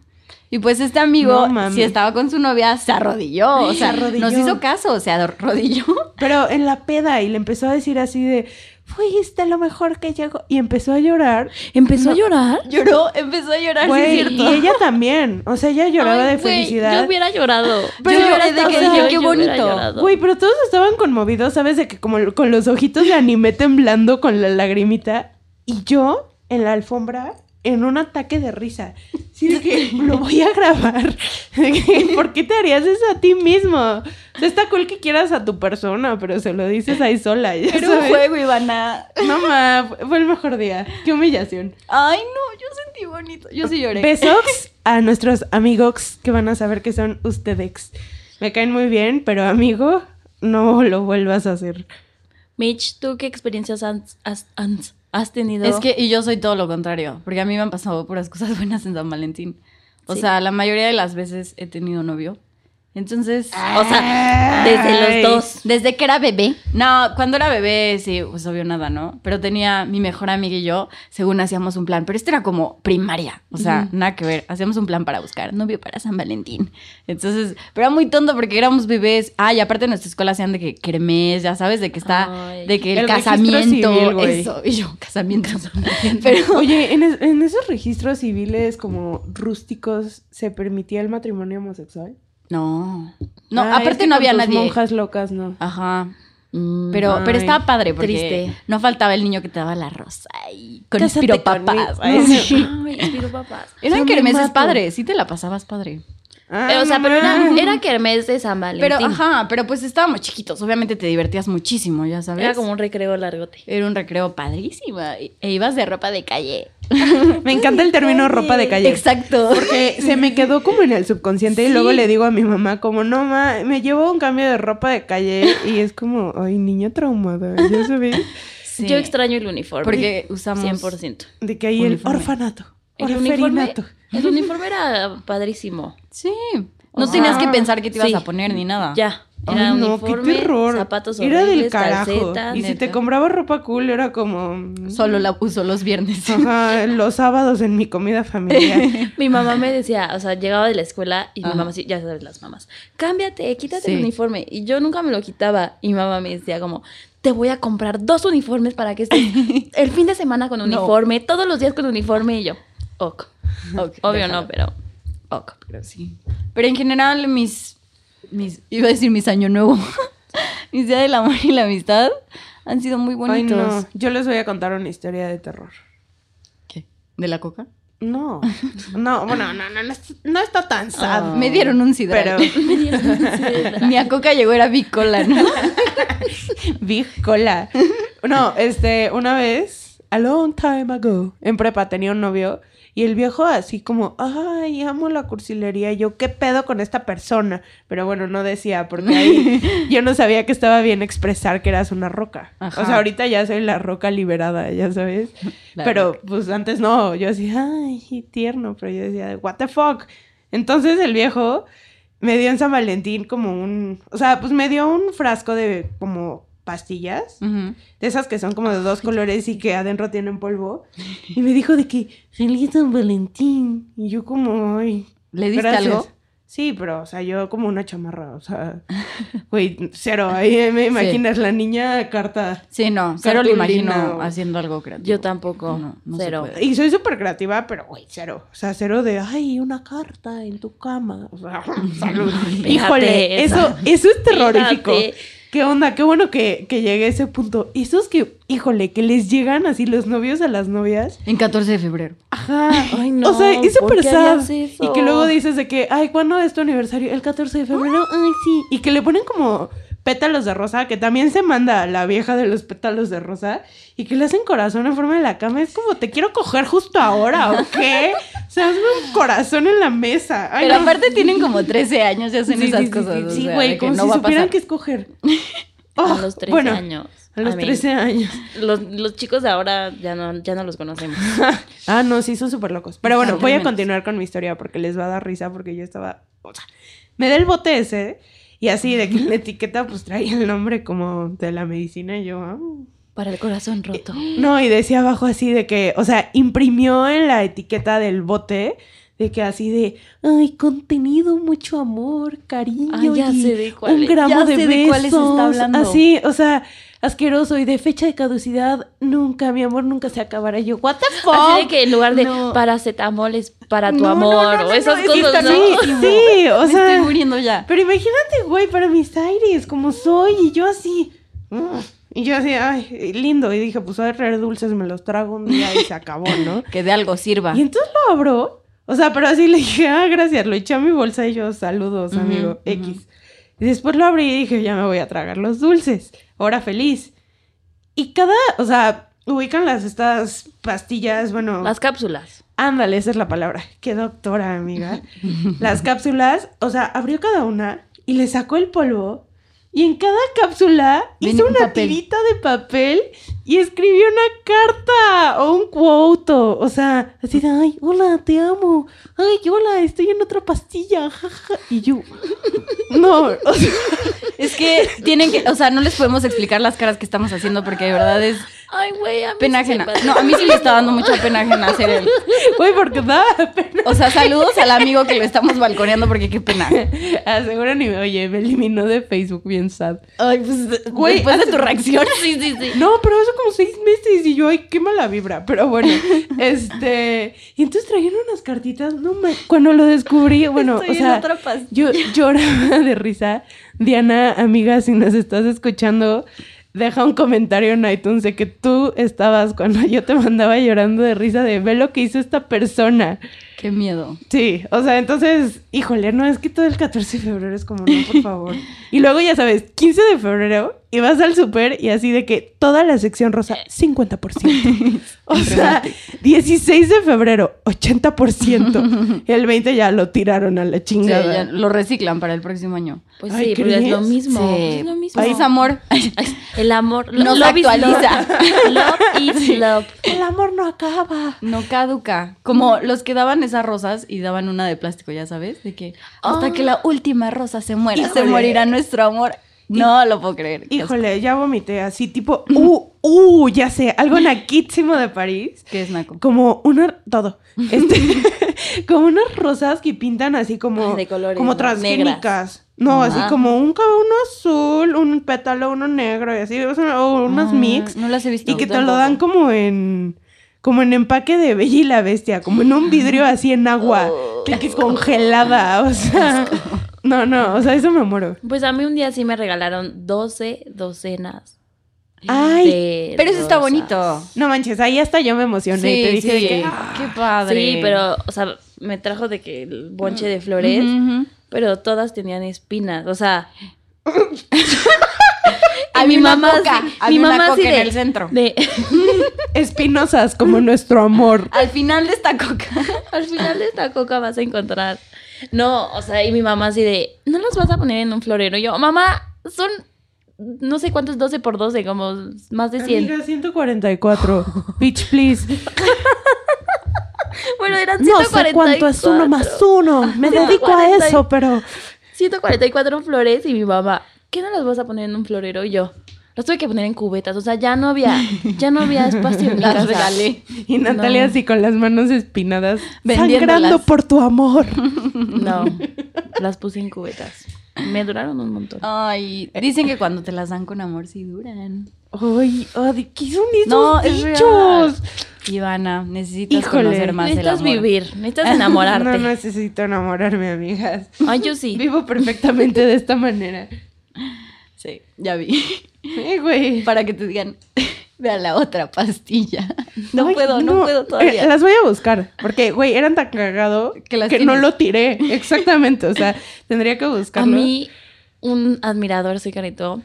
Y pues este amigo, No, si estaba con su novia, se arrodilló. O sea, Se arrodilló. nos hizo caso, se arrodilló. Pero en la peda y le empezó a decir así de, fuiste lo mejor que llegó. Y empezó a llorar. ¿Empezó a llorar? Lloró, empezó a llorar, Güey, sí es y cierto. ella también. O sea, ella lloraba Ay, de güey, felicidad. Yo hubiera llorado. Yo lloré de que dije, qué yo bonito. Güey, pero todos estaban conmovidos, ¿sabes? De que como con los ojitos de anime temblando con la lagrimita. Y yo en la alfombra en un ataque de risa. Sí, de que lo voy a grabar. <laughs> Que, ¿Por qué te harías eso a ti mismo? O sea, está cool que quieras a tu persona, pero se lo dices ahí sola. ya Era un sabes. juego, Ivana. No, ma, fue el mejor día. Qué humillación. Ay, no, yo sentí bonito. Yo sí lloré. Besos <laughs> a nuestros amigos que van a saber que son ustedes. Me caen muy bien, pero amigo, no lo vuelvas a hacer. Mitch, ¿tú qué experiencias has, has- has- has tenido? Es que, y yo soy todo lo contrario, porque a mí me han pasado puras cosas <laughs> buenas en San Valentín. O Sí. sea, la mayoría de las veces he tenido novio. Entonces, O sea, desde los dos. desde que era bebé. No, cuando era bebé, sí, pues obvio nada, ¿no? Pero tenía mi mejor amiga y yo, según hacíamos un plan. Pero esto era como primaria. O sea, nada que ver. Hacíamos un plan para buscar novio para San Valentín. Entonces, pero era muy tonto porque éramos bebés. Ah, y aparte en nuestra escuela hacían de que kermés, ya sabes, de que está, Ay. de que el, casamiento. civil, eso. Y yo, casamiento. pero, <laughs> Oye, en, es- en esos registros civiles como rústicos, ¿se permitía el matrimonio homosexual? No. No, Ah, es aparte que no con había tus nadie. monjas locas, no. Ajá. Mm, Pero, pero Ay, estaba padre porque triste. no faltaba el niño que te daba la rosa y con Cásate. <laughs> Ay, No, sí. Ay, papás. Eran Yo me kermeses mato. padres, sí te la pasabas padre. Ah, Eh, o sea, pero era, era kermés de San Valentín. Pero, ajá, pero pues estábamos chiquitos, obviamente te divertías muchísimo, ya sabes. Era como un recreo largote. Era un recreo padrísimo e ibas de ropa de calle. <laughs> Me encanta el término ropa de calle. Exacto. Porque se me quedó como en el subconsciente y luego le digo a mi mamá como, no, ma, me llevo un cambio de ropa de calle y es como, ay, niña traumada, ya sabes, <laughs> Sí. Yo extraño el uniforme. Porque usamos 100%. de que hay Uniforme. el orfanato, El uniforme, el uniforme era padrísimo. Sí. No tenías que pensar qué te ibas sí. a poner ni nada. Ya. Ay, Era no, qué uniforme, terror. zapatos Era del carajo. y si te compraba ropa cool era como... mm, Solo la uso los viernes. Ajá, los sábados en mi comida familiar. <laughs> Mi mamá me decía, o sea, llegaba de la escuela y Ajá. mi mamá, sí, ya sabes, las mamás, cámbiate, quítate Sí. el uniforme. Y yo nunca me lo quitaba. Y mi mamá me decía como, te voy a comprar dos uniformes para que estés <laughs> el fin de semana con No. uniforme, todos los días con uniforme. Y yo, <laughs> ok. Obvio déjalo. no, pero ok. Pero sí. Pero en general, mis, mis. Iba a decir mis año nuevo. <laughs> mis días del amor y la amistad han sido muy Ay, bonitos. no. Yo les voy a contar una historia de terror. ¿Qué? ¿De la coca? No. No, bueno, no, no, no, no está tan sad. Ah. Me dieron un sidral. Pero <laughs> Ni a coca llegó, era bicola, ¿no? Big Cola. No, este, una vez, a long time ago, en prepa tenía un novio y el viejo así como, ay, amo la cursilería. Yo, ¿qué pedo con esta persona? Pero bueno, no decía porque ahí <laughs> yo no sabía que estaba bien expresar que eras una roca. Ajá. O sea, ahorita ya soy la roca liberada, ya sabes. La pero roca. pues antes no, yo decía, ay, tierno, pero yo decía, what the fuck. Entonces el viejo me dio en San Valentín como un, o sea, pues me dio un frasco de como pastillas, Ujú. de esas que son como de dos colores y que adentro tienen polvo, y me dijo de que feliz San Valentín, y yo como, ay, ¿Le diste gracias. algo? Sí, pero, o sea, yo como una chamarra, o sea, güey, cero, ahí me <laughs> imaginas la niña carta. Sí, no. Cero lo Cartulina imagino o- haciendo algo creativo. Yo tampoco. No, no se cero. puede. Y soy súper creativa, pero, güey, cero. O sea, cero de, ay, una carta en tu cama. O sea, <laughs> salud. Híjole, eso, eso es terrorífico. Fíjate. ¿Qué onda? Qué bueno que, que llegué a ese punto. Esos que, híjole, que les llegan así los novios a las novias. En 14 de febrero. Ajá. <laughs> Ay, no, O sea, es ¿por súper sad. Y que luego dices de que, ay, ¿cuándo es tu aniversario? El 14 de febrero. Ay, sí. Y que le ponen como pétalos de rosa, que también se manda la vieja de los pétalos de rosa, y que le hacen corazón en forma de la cama. Es como, te quiero coger justo ahora, ¿o <laughs> qué? O sea, hazme un corazón en la mesa. Ay, Pero no. aparte tienen como 13 años y hacen Sí, esas sí, cosas. sí, güey, de que como no si va a supieran pasar. que escoger. <laughs> a Oh, los 13 bueno, años. A los I mean, 13 años. Los, los chicos de ahora ya no, ya no los conocemos. <laughs> Ah, no, sí, son súper locos. Pero bueno, voy a continuar con mi historia porque les va a dar risa porque yo estaba... O sea, me da el bote ese y así de que en la etiqueta pues traía el nombre como de la medicina y yo... ah. Para el corazón roto. No, y decía abajo así de que, o sea, imprimió en la etiqueta del bote de que así de, ay, contenido, mucho amor, cariño, Ay, ya y sé de cuál un gramo Ya de sé de cuáles está besos, hablando. así, o sea, asqueroso y de fecha de caducidad, nunca, mi amor, nunca se acabará. Y yo, what the fuck? Así de que en lugar de No. paracetamol es para tu No, amor no, no, o esas cosas, bien. <laughs> Sí, o Me sea, estoy muriendo ya. pero imagínate, güey, para mis aires, como soy, y yo así. mm, Y yo así, ay, lindo. Y dije, pues voy a traer dulces, me los trago un día y se acabó, ¿no? <laughs> Que de algo sirva. Y entonces lo abro. O sea, pero así le dije, ah, gracias, lo eché a mi bolsa y yo, saludos, amigo. X. Y después lo abrí y dije, ya me voy a tragar los dulces. Ahora feliz. Y cada, o sea, ubican las, estas pastillas, bueno. Las cápsulas. Ándale, esa es la palabra. Qué doctora, amiga. <laughs> Las cápsulas, o sea, abrió cada una y le sacó el polvo. Y en cada cápsula Venía hizo un una papel. tirita de papel y escribió una carta o un quote. O sea, Así de, ay, hola, te amo. Ay, hola, estoy en otra pastilla. jaja". Y yo, <laughs> no, o sea, Es que tienen que, o sea, no les podemos explicar las caras que estamos haciendo porque de verdad es Ay, güey, a mí pena ajena. No, a mí sí me está dando <laughs> mucha pena ajena hacer el. güey, porque daba pena. O sea, saludos al amigo que lo estamos balconeando porque qué pena. <laughs> Aseguran y me, oye, me eliminó de Facebook bien sad. Ay, pues, Güey, después de hace- tu reacción. <laughs> Sí, sí, sí. No, pero hace como seis meses y yo, ay, qué mala vibra. Pero bueno, este. Y entonces trajeron unas cartitas. No me. Cuando lo descubrí, bueno, Estoy o sea. Yo lloraba de risa. Diana, amiga, si nos estás escuchando, deja un comentario en iTunes que tú estabas cuando <laughs> yo te mandaba llorando de risa de ve lo que hizo esta persona. Qué miedo. Sí, o sea, entonces, híjole, no, es que todo el 14 de febrero es como, no, por favor. <laughs> Y luego, ya sabes, 15 de febrero, y vas al súper y así de que toda la sección rosa, 50%. <laughs> O sea, 16 de febrero, 80%. Y el 20 ya lo tiraron a la Sí, chingada. ya lo reciclan para el próximo año. Pues Ay, sí, pero es lo mismo. Sí. Es lo mismo. País amor. <laughs> El amor. Nos love is actualiza. Love, Love is love. El amor no acaba. No caduca. Como los que daban esas rosas y daban una de plástico, ya sabes, de que hasta Ah. que la última rosa se muera, se Híjole. morirá nuestro amor. No lo puedo creer. Híjole, ya vomité así, tipo, <laughs> uh, uh, ya sé, algo naquísimo de París. ¿Qué es naco? Como una, todo. <laughs> Este, <laughs> como unas rosas que pintan así como, de colores, como ¿no? transgénicas. No, así Ah. como un, uno azul, un pétalo, uno negro y así, o, sea, unos Ah, mix. No las he visto. Y que te lo dan como en, como en empaque de Bella y la Bestia, como en un vidrio así en agua, de que congelada, o sea. No, no, o sea, eso me muero. Pues a mí un día sí me regalaron 12 docenas. Ay, de Pero eso está bonito. no manches, ahí hasta yo me emocioné y te dije de sí. que, ah, Qué padre. Sí, pero, o sea, me trajo de que el bonche de flores, pero todas tenían espinas. O sea, <laughs> Había mi mamá coca, sí- había mi una mamá coca sí en de- el centro. de- <laughs> espinosas como nuestro amor. Al final de esta coca. <laughs> al final de esta coca vas a encontrar. No, o sea, y mi mamá así de, no las vas a poner en un florero. Y yo, mamá, son no sé cuántos 12 por 12, como más de 100. Amiga, 144. <laughs> Bitch, please. Bueno, eran No 144. sé cuánto es uno más uno. Me dedico a 140 y- eso, pero... 144 flores y mi mamá, ¿qué no las vas a poner en un florero? Y yo, las tuve que poner en cubetas, o sea, ya no había, ya no había espacio en mi Las casa. regalé. Y Natalia No. así con las manos espinadas. Sangrando por tu amor. <laughs> No, las puse en cubetas. Me duraron un montón. Ay, dicen que cuando te las dan con amor sí duran. Ay, ay, ¿qué son esos No, es real. dichos? Ivana, necesitas Híjole, conocer más el necesitas amor. vivir, necesitas enamorarte. <laughs> No necesito enamorarme, amigas. Ay, yo sí. Vivo perfectamente de esta manera. Sí, ya vi. Eh, güey. Para que te digan, vea la otra pastilla. No Ay, puedo, no, puedo todavía. Eh, las voy a buscar. Porque, güey, eran tan cagado Que no lo tiré. Exactamente. O sea, tendría que A buscarlo. mí, un admirador secreto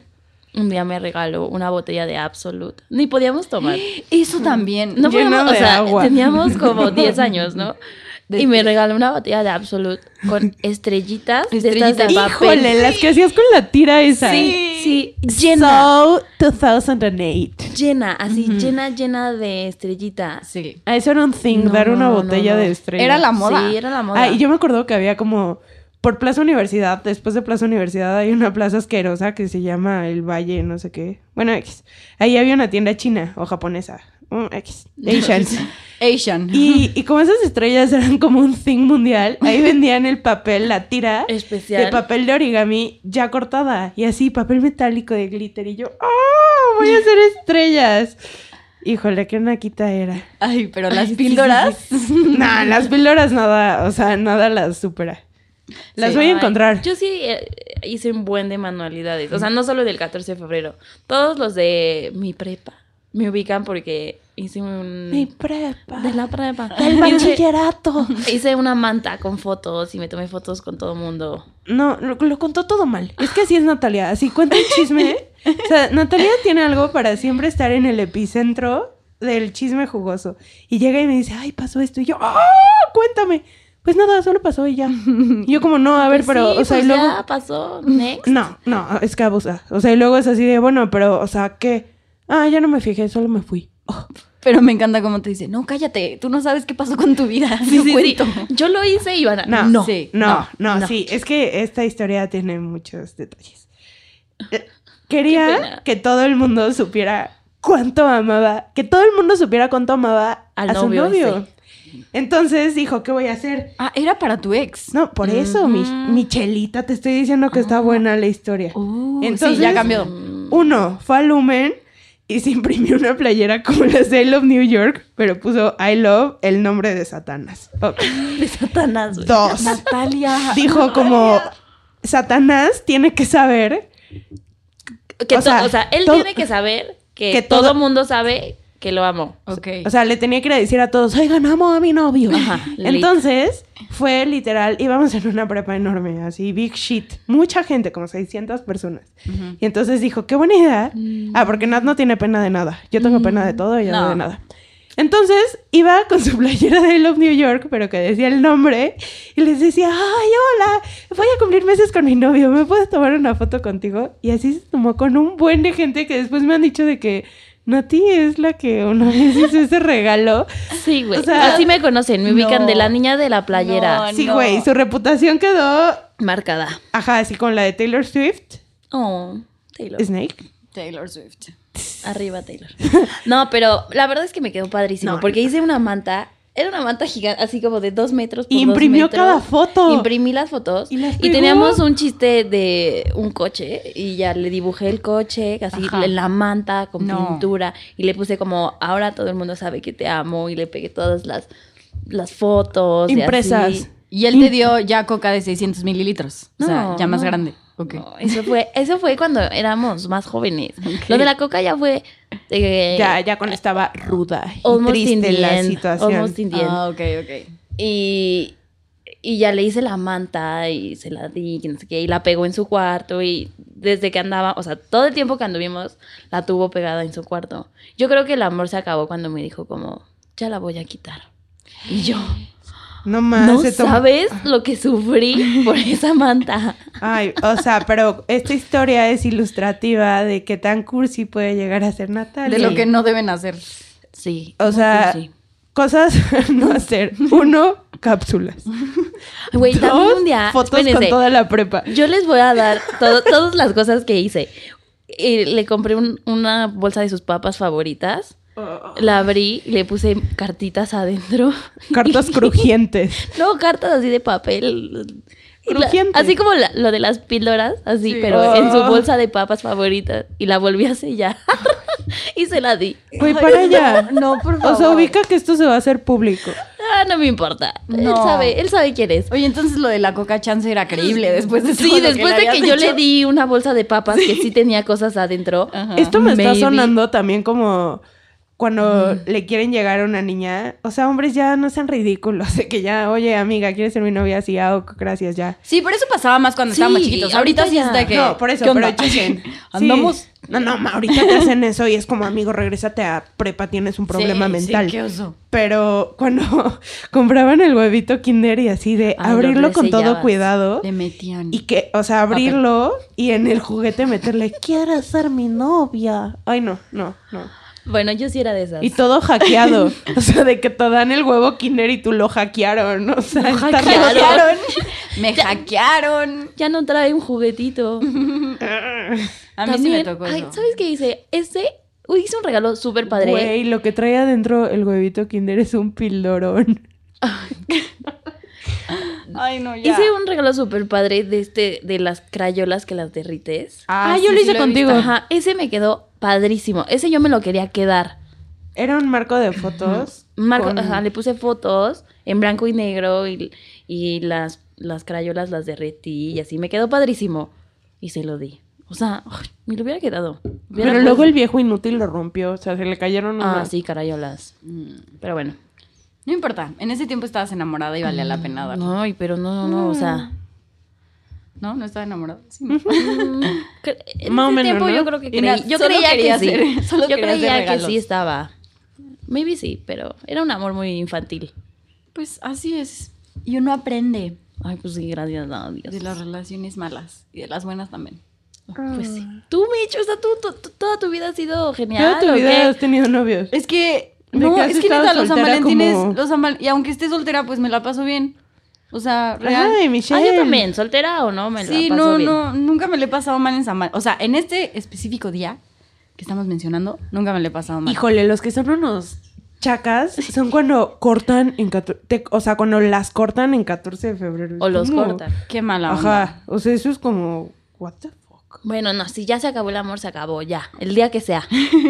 un día me regaló una botella de Absolute. Ni podíamos tomar. <gasps> Eso también. No podíamos, o sea, agua. teníamos <laughs> como 10 años, ¿no? De- Y me regaló una botella de Absolute con <laughs> estrellitas, de estas Estrellitas. de papel. Híjole, las que hacías con la tira esa. Sí, sí, llena, So 2008. llena, así, llena, llena de estrellitas. Sí. Ah, eso era un thing, No, dar una no, botella no. de estrella. Era la moda. Sí, era la moda. Ah, y yo me acuerdo que había como por Plaza Universidad, después de Plaza Universidad hay una plaza asquerosa que se llama El Valle, no sé qué. Bueno, X. Ahí había una tienda china o japonesa. Mm, X. <laughs> Asian. Asian. y, y como esas estrellas eran como un thing mundial, ahí <laughs> vendían el papel, la tira Especial. de papel de origami ya cortada. Y así, papel metálico de glitter. Y yo, ¡oh! Voy a hacer estrellas. Híjole, qué naquita era. Ay, pero las píldoras. Nah, las píldoras nada, o sea, nada las supera. Las Sí. voy a Ay, encontrar. Yo sí eh, hice un buen de manualidades. O sea, no solo del 14 de febrero. Todos los de mi prepa me ubican porque hice un... Mi prepa. de la prepa. <laughs> Del bachillerato. hice una manta con fotos y me tomé fotos con todo el mundo. No, lo, lo contó todo mal. Es que así es Natalia. Así cuenta el chisme. O sea, Natalia tiene algo para siempre estar en el epicentro del chisme jugoso. Y llega y me dice, ay, pasó esto. Y yo, ¡ah! Cuéntame. Pues nada, solo pasó y ya. Y yo como, no, a ver, Pues pero, sí, o sea, pues y luego... ya pasó. Next. No, no, es que abusa. O sea, y luego es así de, bueno, pero, o sea, ¿qué? Ah, ya no me fijé, solo me fui. Oh. Pero me encanta cómo te dice, no, cállate, tú no sabes qué pasó con tu vida. <laughs> Sí, Yo sí, sí. cuento. Yo lo hice, Ivana. No, no. Sí. No, no, no. sí. Es que esta historia tiene muchos detalles. Eh, Quería que todo el mundo supiera cuánto amaba, que todo el mundo supiera cuánto amaba Al a su novio. Entonces dijo, ¿qué voy a hacer? Ah, era para tu ex. No, por eso, mi, Michelita, te estoy diciendo que está buena la historia. Uh, Entonces, sí, ya cambió. Uno, fue a Lumen y se imprimió una playera como las de I Love New York, pero puso I Love el nombre de Satanás. De Satanás, güey. Dos. Natalia. Dijo como Satanás tiene que saber Que O sea, o sea, él tiene que saber que, que todo todo- mundo sabe que lo amo. Ok. O sea, le tenía que ir a decir a todos, oigan, amo a mi novio. Ajá. <laughs> Entonces, fue literal, íbamos en una prepa enorme, así, big shit. Mucha gente, como 600 personas. Y entonces dijo, qué buena idea. Ah, porque Nat no tiene pena de nada. Yo tengo pena de todo, ella no. No. de nada. Entonces, iba con su playera de I Love New York, pero que decía el nombre, y les decía, ay, hola, voy a cumplir meses con mi novio, ¿me puedes tomar una foto contigo? Y así se tomó con un buen de gente que después me han dicho de que Nati es la que una vez hizo ese regalo. Sí, güey. O sea, Así me conocen, me ubican no. de la niña de la playera. No, Sí, no. güey, su reputación quedó, Marcada. ajá, así con la de Taylor Swift, Oh, Taylor. Snake. Taylor Swift. Arriba, Taylor. <laughs> No, pero la verdad es que me quedó padrísimo. No, porque hice una manta. Era una manta gigante, así como de dos metros por Y dos imprimió metros. cada foto. Imprimí las fotos. Y las Y pegó. teníamos un chiste de un coche. Y ya le dibujé el coche, así Ajá. en la manta, con No. pintura. Y le puse como, ahora todo el mundo sabe que te amo. Y le pegué todas las, las fotos. y Impresas. así. Y él te dio ya coca de 600 mililitros. O sea, ya más no. grande. Ok. No, eso fue, eso fue cuando éramos más jóvenes. Lo de la coca ya fue eh, Ya, ya cuando estaba ruda y triste la end, situación. Ah, ok, ok. Y, y ya le hice la manta y se la di, y no sé qué, y la pegó en su cuarto y desde que andaba, o sea, todo el tiempo que anduvimos la tuvo pegada en su cuarto. Yo creo que el amor se acabó cuando me dijo como, ya la voy a quitar. Y yo, No más. no sabes lo que sufrí por <laughs> esa manta. Ay, o sea, pero esta historia es ilustrativa de qué tan cursi puede llegar a ser Natalia. De lo que no deben hacer. Sí. O sea, sí. cosas <laughs> no hacer. Uno, cápsulas. <laughs> Güey, también un día, fotos con toda la prepa. Yo les voy a dar todo- todas las cosas que hice. Y le compré un- una bolsa de sus papas favoritas. La abrí, le puse cartitas adentro. <laughs> Cartas crujientes. <laughs> No, cartas así de papel. Y la- Crujientes. así como la- lo de las píldoras, así, Sí. pero en su Oh. bolsa de papas favoritas. Y la volví a sellar. <laughs> y se la di. Güey, para allá. No, por O sea, ubica que esto se va a hacer público. Ah, no me importa. Él No. sabe, él sabe quién es. Oye, entonces lo de la coca chance era creíble después de todo Sí, lo después de que yo le di una bolsa de papas que sí tenía cosas adentro. Ajá. Esto me está sonando también como cuando le quieren llegar a una niña. O sea, hombres ya no sean ridículos. <laughs> De que ya, oye, amiga, ¿quieres ser mi novia? Así, ah, ok, gracias, ya. Sí, pero eso pasaba más cuando Sí, estábamos chiquitos. Ahorita, ahorita sí es de que. no, por eso, ¿qué pero onda? chequen. <laughs> Sí. Andamos. No, no, ma, ahorita te hacen eso y es como, amigo, regrésate a prepa, tienes un problema Sí, mental. Sí, qué oso. Pero cuando <laughs> compraban el huevito Kinder y así de Ay, abrirlo con todo cuidado Le metían. y que, o sea, abrirlo y en el juguete meterle, ¿quieres ser mi novia? Ay, no, no, no. Bueno, yo sí era de esas. Y todo hackeado. <laughs> O sea, de que te dan el huevo Kinder y tú lo hackearon. O sea, Me hackearon. hackearon. <laughs> Me hackearon. Ya no trae un juguetito. <laughs> A mí sí me También- tocó ay. ¿sabes qué hice? Este, uy, hice un regalo súper padre. Güey, lo que trae adentro el huevito Kinder es un pildorón. Ay, no, ya. Hice un regalo súper padre de este, de las crayolas que las derrites. Ah, sí, yo lo sí hice contigo. Ajá, ese me quedó padrísimo. Ese yo me lo quería quedar. Era un marco de fotos. Marco, con- ajá, le puse fotos en blanco y negro y, y las, las crayolas las derretí y así. Me quedó padrísimo. Y se lo di. O sea, me lo hubiera quedado. Hubiera Pero luego puesto- el viejo inútil lo rompió. O sea, se le cayeron Ah, unas. sí, carayolas. Pero bueno. No importa. En ese tiempo estabas enamorada y valía la pena darlo. Ay, pero no, no, no, o sea... ¿No? ¿No estaba enamorada? Sí, no. <laughs> En Más o menos, tiempo ¿no? yo creo que creí, yo solo creía que sí. <laughs> solo yo creía que sí estaba. Maybe sí, pero era un amor muy infantil. Pues así es. Y uno aprende Ay, pues sí, gracias a Dios. de las relaciones malas y de las buenas también. Pues sí. Tú, Micho, o sea, tú, toda tu vida has sido genial. Toda tu ¿o vida qué? has tenido novios. Es que ¿De No, es que neta, los San Valentines, como- los San Val- y aunque esté soltera, pues me la paso bien. O sea, real. Ay, Ah, Michelle. yo también, soltera o no, me sí, la paso no, bien. no, nunca me le he pasado mal en San Val- O sea, en este específico día que estamos mencionando, nunca me le he pasado mal. Híjole, los que son unos chacas son cuando cortan en... cator- te- o sea, cuando las cortan en 14 de febrero. O los ¿Cómo? cortan. Qué mala onda. Ajá. O sea, eso es como... What the? Bueno, no, si ya se acabó el amor, se acabó, ya. El día que sea.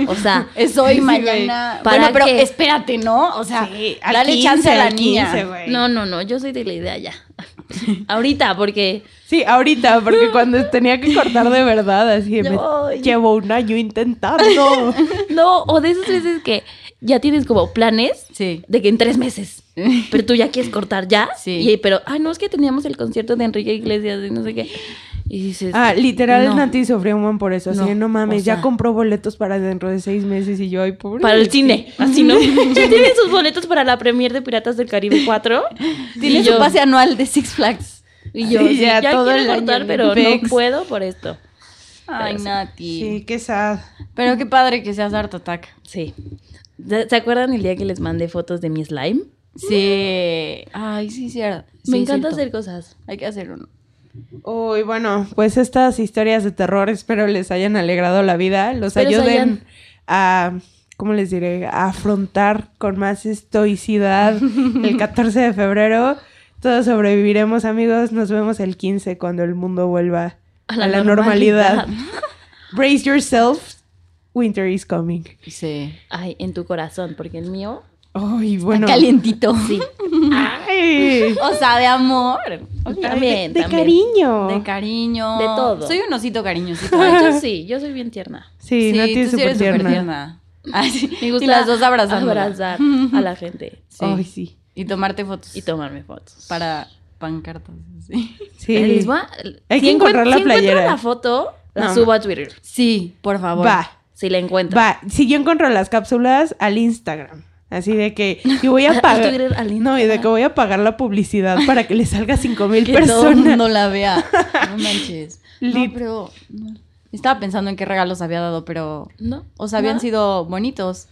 O sea, <laughs> Es hoy, <laughs> Sí, mañana. ¿Para Bueno, pero espérate, ¿no? O sea, Sí, al dale 15, chance a la al 15, niña. no, no, no, yo soy de la idea ya. <laughs> Ahorita, porque Sí, ahorita, porque cuando tenía que cortar de verdad, así me- Ay. llevo un año intentando. no, o de esas veces que ya tienes como planes Sí. de que en tres meses, pero tú ya quieres cortar ya. Sí. Y, pero, ay, no, es que teníamos el concierto de Enrique Iglesias y no sé qué. Y dices, Ah, literal, no. Nati sufrió un buen por eso. Así No, no mames, o sea- ya compró boletos para dentro de seis meses y yo, ay, pobre. Para el ti. cine, así, ¿no? <laughs> ya tienen sus boletos para la premier de Piratas del Caribe 4. Tiene Y su yo- pase anual de Six Flags. Y yo, sí, ya todo quiero el cortar, pero Pex. no puedo por esto. Ay. Nati. Sí, qué sad. Pero qué padre que seas Art Attack. Sí. ¿Se acuerdan el día que les mandé fotos de mi slime? Sí. Ay, sí, cierto. Me Sí, encanta cierto. hacer cosas. Hay que hacer uno. Uy, bueno, pues estas historias de terror espero les hayan alegrado la vida, los ayuden hayan- a, ¿cómo les diré? A afrontar con más estoicidad el <laughs> 14 de febrero. Todos sobreviviremos, amigos. Nos vemos el 15 cuando el mundo vuelva a la, normalidad. <laughs> Brace yourself. Winter is coming. Sí. Ay, en tu corazón, porque el mío. Ay, bueno. Calientito. Sí. <laughs> Ay. O sea, de amor. También, de, de también. cariño. De cariño. De todo. Soy un osito cariñosito. Ay, yo sí, yo soy bien tierna. Sí, tú sí súper eres súper tierna. tierna. Ay, sí. Me gusta y las dos abrazando. abrazar a la gente Sí. Ay, sí. Y tomarte fotos. y tomarme fotos. Para pancartas. Sí. Sí. Eh, les voy a- Hay si que encontrar la si playera. la foto, la No. subo a Twitter. Sí, por favor. Va. Si la encuentro. Va, si yo encuentro las cápsulas al Instagram. Así de que y voy a <laughs> pagar. No, y de que voy a pagar la publicidad para que le salga cinco mil <laughs> Que todo el personas. mundo la vea. <laughs> No manches. Lit. No, pero... no. Estaba pensando en qué regalos había dado, pero... ¿No? O sea, habían sido bonitos.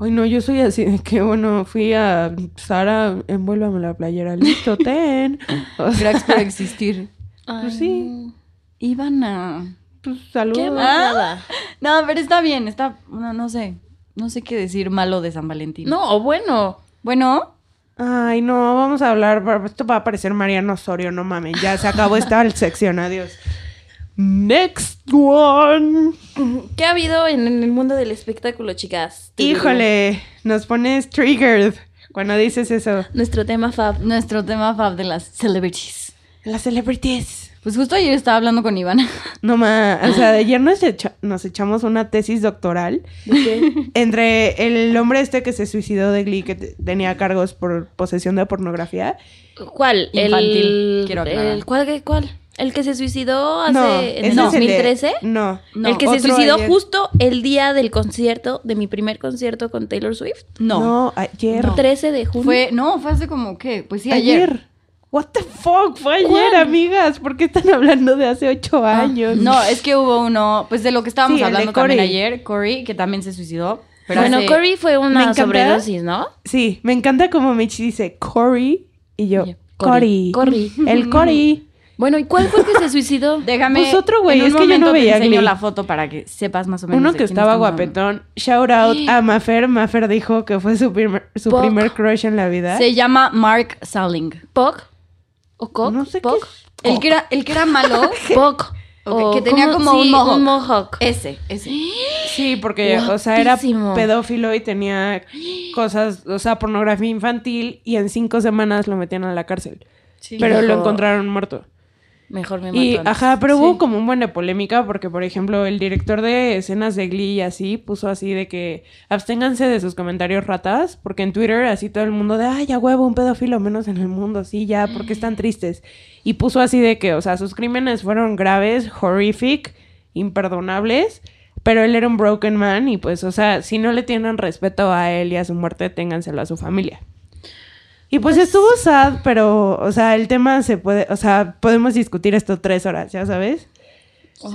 Ay, no, yo soy así de que, bueno, fui a Sara, envuélvame la playera, listo, ten. O sea, Gracias por existir. Ay, Pues sí. Ivana. pues, Qué saludos. mala. No, pero está bien, está... No, no sé. No sé qué decir malo de San Valentín. No, bueno. Bueno, Ay, no, vamos a hablar. Esto va a parecer Mariano Osorio, no mames. Ya se acabó esta <laughs> sección, adiós. Next one. ¿Qué ha habido en, en el mundo del espectáculo, chicas? Híjole, nos pones triggered cuando dices eso. Nuestro tema fab. nuestro tema fab de las celebrities. Las celebrities. Pues justo ayer estaba hablando con Ivana. <laughs> No más, o sea, ayer nos, echa- nos echamos una tesis doctoral entre el hombre este que se suicidó de Glee, que te- tenía cargos por posesión de pornografía. ¿Cuál? Infantil, el, quiero aclarar. el- ¿cuál, qué- ¿Cuál? ¿El que se suicidó hace no, en el es de- 2013? no, No, el que se suicidó ayer. justo el día del concierto, de mi primer concierto con Taylor Swift. No. No, ayer. No. 13 de junio. Fue, no, fue hace como, ¿qué? Pues sí, ayer. ayer. What the fuck? Fue ayer, ¿Cuál? amigas. ¿Por qué están hablando de hace ocho Ah, años? No, es que hubo uno, pues de lo que estábamos Sí, hablando también ayer, Cory, que también se suicidó. Pero bueno, hace- Cory fue una sobredosis, ¿no? Sí, me encanta como Mitch dice Cory y yo, Y yo, Cory. Cory. El Cory. <laughs> Bueno, ¿y cuál fue el que se suicidó? <laughs> Déjame. Pues otro güey, es que yo no veía Te enseño la foto para que sepas más o menos. Uno que estaba guapetón. Shout out a Mafer. Mafer dijo que fue su primer, su primer crush en la vida. Se llama Mark Salling. ¿Poc? ¿O Coc? No sé qué. El que era, el que era malo. <laughs> Poc. O que tenía como un Sí, mohawk. un mohawk. ese, ese. <gasps> Sí, porque, o sea, era pedófilo y tenía cosas, o sea, pornografía infantil y en cinco semanas lo metían a la cárcel. pero lo encontraron muerto. Mejor me Y, mató antes. ajá, pero Sí. hubo como un buen de polémica porque, por ejemplo, el director de escenas de Glee y así puso así de que absténganse de sus comentarios ratas porque en Twitter así todo el mundo de, ay, ya huevo, un pedófilo menos en el mundo, sí, ya, porque están tristes. Y puso así de que, o sea, sus crímenes fueron graves, horrific, imperdonables, pero él era un broken man y pues, o sea, si no le tienen respeto a él y a su muerte, ténganselo a su familia. Y pues estuvo sad, pero, o sea, el tema se puede, o sea, podemos discutir esto tres horas, ya sabes.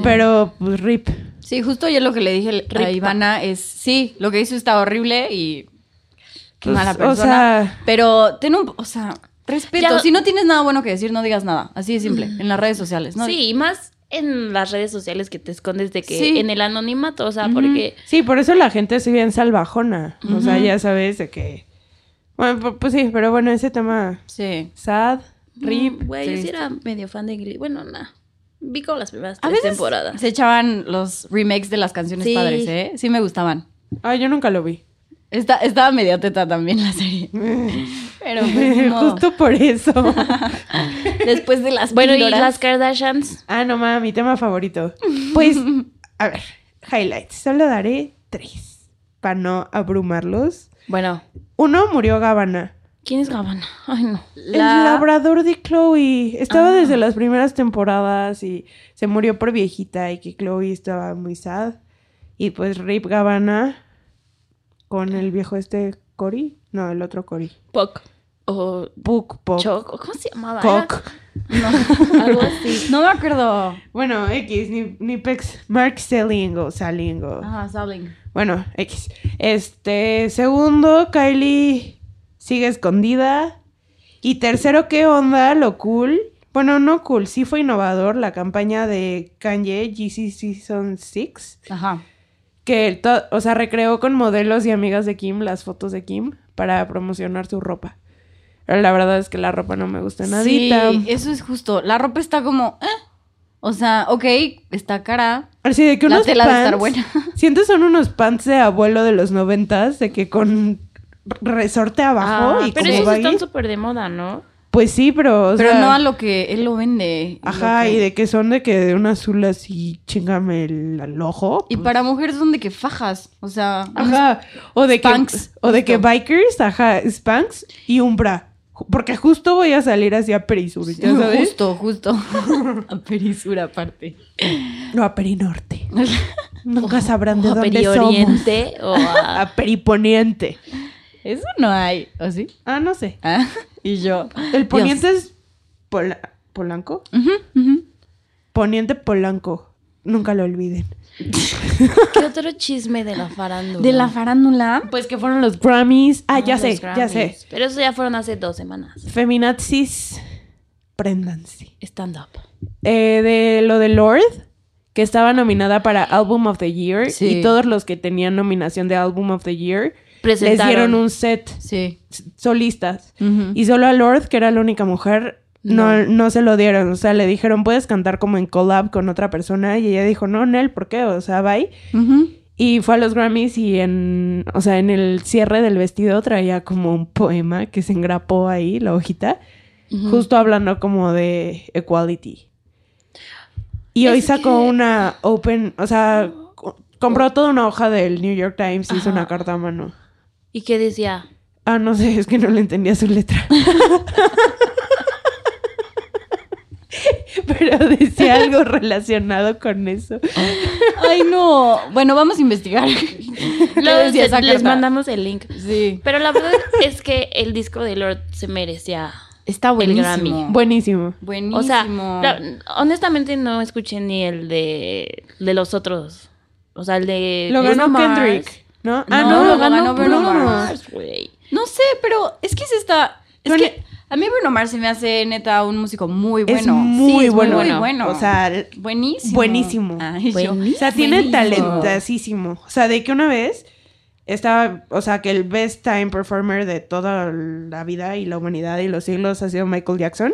Pero, pues, rip. Sí, justo ayer lo que le dije a. Ivana es, sí, lo que hizo está horrible y qué Pues, mala o persona. sea- pero ten un, o sea, respeto. Ya- Si no tienes nada bueno que decir, no digas nada. Así de simple. En las redes sociales, ¿no? Sí, y más en las redes sociales que te escondes de que Sí. en el anonimato, o sea, porque Sí, por eso la gente es bien salvajona. O sea, ya sabes de que... Bueno, pues sí, pero bueno, ese tema Sí. sad, rip. Mm, Güey, yo sí era medio fan de Glee. Bueno, nah. Vi como las primeras A tres veces temporadas. se echaban los remakes de las canciones Sí. padres, ¿eh? Sí me gustaban. Ah, yo nunca lo vi. Está, estaba medio teta también la serie. <laughs> Pero pues. Justo por eso. <laughs> después de las Bueno, y las Kardashians. ah, no mames, mi tema favorito. Pues, <laughs> a ver, highlights. Solo daré tres para no abrumarlos. Bueno, Uno murió Gabana. ¿quién es Gabana? Ay, no. El labrador de Chloe. Estaba desde las primeras temporadas y se murió por viejita y que Chloe estaba muy sad. Y pues Rip Gavana con el viejo este Cory. No, el otro Cory. Puck. O Puck, Puck. Choc. ¿Cómo se llamaba? Cock. Era <laughs> algo así. No me acuerdo. Bueno, X, ni, ni Pex. Mark Sellingo, Salingo. Ajá, Sabling. Bueno, X. Este, segundo, Kylie sigue escondida. Y tercero, ¿qué onda? Lo cool. Bueno, no cool, sí fue innovador la campaña de Kanye, GC Season 6. Ajá. Que, o sea, recreó con modelos y amigas de Kim las fotos de Kim para promocionar su ropa. Pero la verdad es que la ropa no me gusta nadita. Sí, eso es justo. La ropa está como... eh. O sea, ok, está cara. Así de que La unos tela debe estar pants- buena. <laughs> Siento son unos pants de abuelo de los noventas, de que con resorte abajo Ah, y pero esos están súper de moda, ¿no? Pues sí, pero. o Pero sea, no a lo que él lo vende. Ajá, Lo que- y de que son de que de un azul así, chingame el, el ojo. Y pues. para mujeres son de que fajas. O sea, Ajá. O de Spanx, que. O de que bikers, ajá, Spanx y un bra. Porque justo voy a salir hacia Perisur, ¿ya sabes? justo, justo. <laughs> a perisura aparte. No, a Perinorte. <laughs> Nunca sabrán de O a dónde somos. Perioriente o a... A Periponiente. Eso no hay, ¿o sí? Ah, no sé. Ah, <laughs> y yo. El poniente es Pola- Polanco. Poniente Polanco. Nunca lo olviden. <laughs> ¿Qué otro chisme de la farándula? De la farándula. Pues que fueron los Grammys. Ah, ya los sé, ya sé. Pero eso ya fueron hace dos semanas. Feminazis, préndanse. Stand up. Eh, de lo de Lord, que estaba nominada para Album of the Year. Sí. Y todos los que tenían nominación de Album of the Year les Presentaron. dieron un set Sí. solistas. Y solo a Lord, que era la única mujer, no, no se lo dieron. O sea, le dijeron, puedes cantar como en collab con otra persona. Y ella dijo, no, Nel, ¿por qué? O sea, bye. Y fue a los Grammys y en, o sea, en el cierre del vestido traía como un poema que se engrapó ahí, la hojita, justo hablando como de equality. Y hoy sacó que- una open, o sea, co- compró toda una hoja del New York Times y hizo una carta a mano. ¿Y qué decía? Ah, no sé, es que no le entendía su letra. <laughs> <laughs> Pero decía algo <laughs> relacionado con eso. Ay, no. Bueno, vamos a investigar. <laughs> ¿Qué Luego les carta? mandamos el link. Sí. Pero la verdad es que el disco de Lord se merecía. Está El buenísimo. Grammy. Buenísimo. Buenísimo. O sea, la- honestamente no escuché ni el de, de los otros. O sea, el de. Lo ganó Bruno Mars. Kendrick, ¿no? Ah, No, no, lo ganó Bruno Mars. güey. No sé, pero es que se está. Es que a mí Bruno Mars se me hace neta un músico muy bueno. Es muy Sí, es bueno. Muy bueno. O sea, buenísimo. buenísimo. Ay, yo- O sea, tiene buenísimo. talentasísimo. O sea, de que una vez estaba, o sea, que el best time performer de toda la vida y la humanidad y los siglos ha sido Michael Jackson.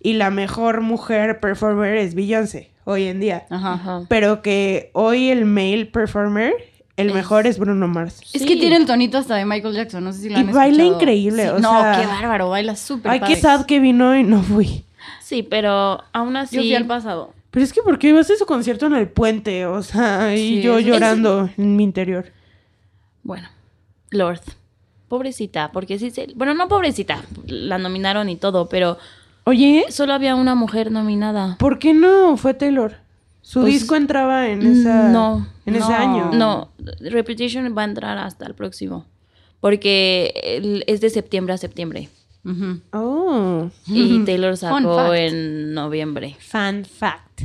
Y la mejor mujer performer es Beyoncé, hoy en día. Ajá. Ajá. Pero que hoy el male performer, el Es- mejor es Bruno Mars. Es Sí. que tiene el tonito hasta de Michael Jackson. No sé si lo Y han baila escuchado. increíble, o no, sea- qué bárbaro. Baila súper Ay, padre. qué sad que vino y no fui. Sí, pero aún así. Yo fui al pasado. Pero es que ¿por qué ibas a su concierto en el puente? O sea, y Sí, yo llorando en mi interior. Bueno, Lord. Pobrecita, porque sí se. Bueno, no pobrecita. La nominaron y todo, pero Oye, solo había una mujer nominada. ¿por qué no fue Taylor? Su Pues, disco entraba en esa no, en ese no. año. No, Reputation va a entrar hasta el próximo. Porque es de septiembre a septiembre. Oh, Y Taylor Fun sacó fact. en noviembre. fan fact.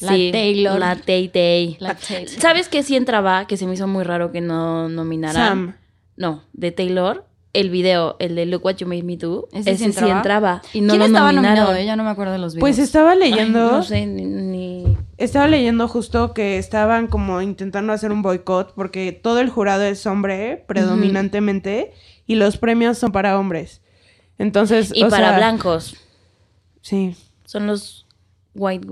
La Taylor. La Tay Tay. La Taylor. ¿Sabes qué sí entraba? Que se me hizo muy raro que no nominaran. Sam. no, de Taylor, el video, el de Look What You Made Me Do, ¿Ese ese, sí sí entraba? Y no ¿Quién lo estaba nominaron. nominado? Eh, Ya no me acuerdo de los videos. Pues estaba Ay, leyendo, no sé, ni, ni- estaba leyendo justo que estaban como intentando hacer un boicot porque todo el jurado es hombre predominantemente y los premios son para hombres. Entonces, Y o para sea, blancos. Sí. Son los white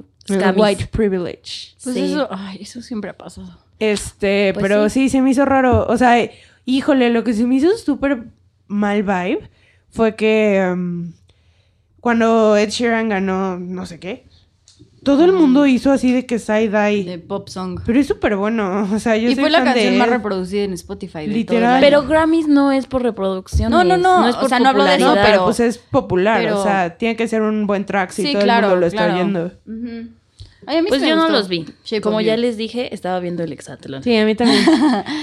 white privilege. Pues sí. eso, ay, eso siempre ha pasado. Este, Pues pero sí. sí. se me hizo raro. O sea, híjole, lo que se me hizo súper mal vibe fue que um, cuando Ed Sheeran ganó no sé qué, todo el mundo hizo así de que side-eye. De pop song. Pero es súper bueno. O sea, yo y soy fue la fan de canción más reproducida en Spotify. de todo el Literal. año. Pero Grammys no es por reproducción. No, no, no, es o por sea, no hablo de eso, No, popularidad. pero pues es popular. pero- O sea, tiene que ser un buen track si Sí, todo claro, el mundo lo está claro. oyendo. Ujú. Ay, a mí sí Pues me yo no gustó. los vi. Shape Como of ya You. les dije, estaba viendo el Exatlón. Sí, a mí también. <laughs> Sí,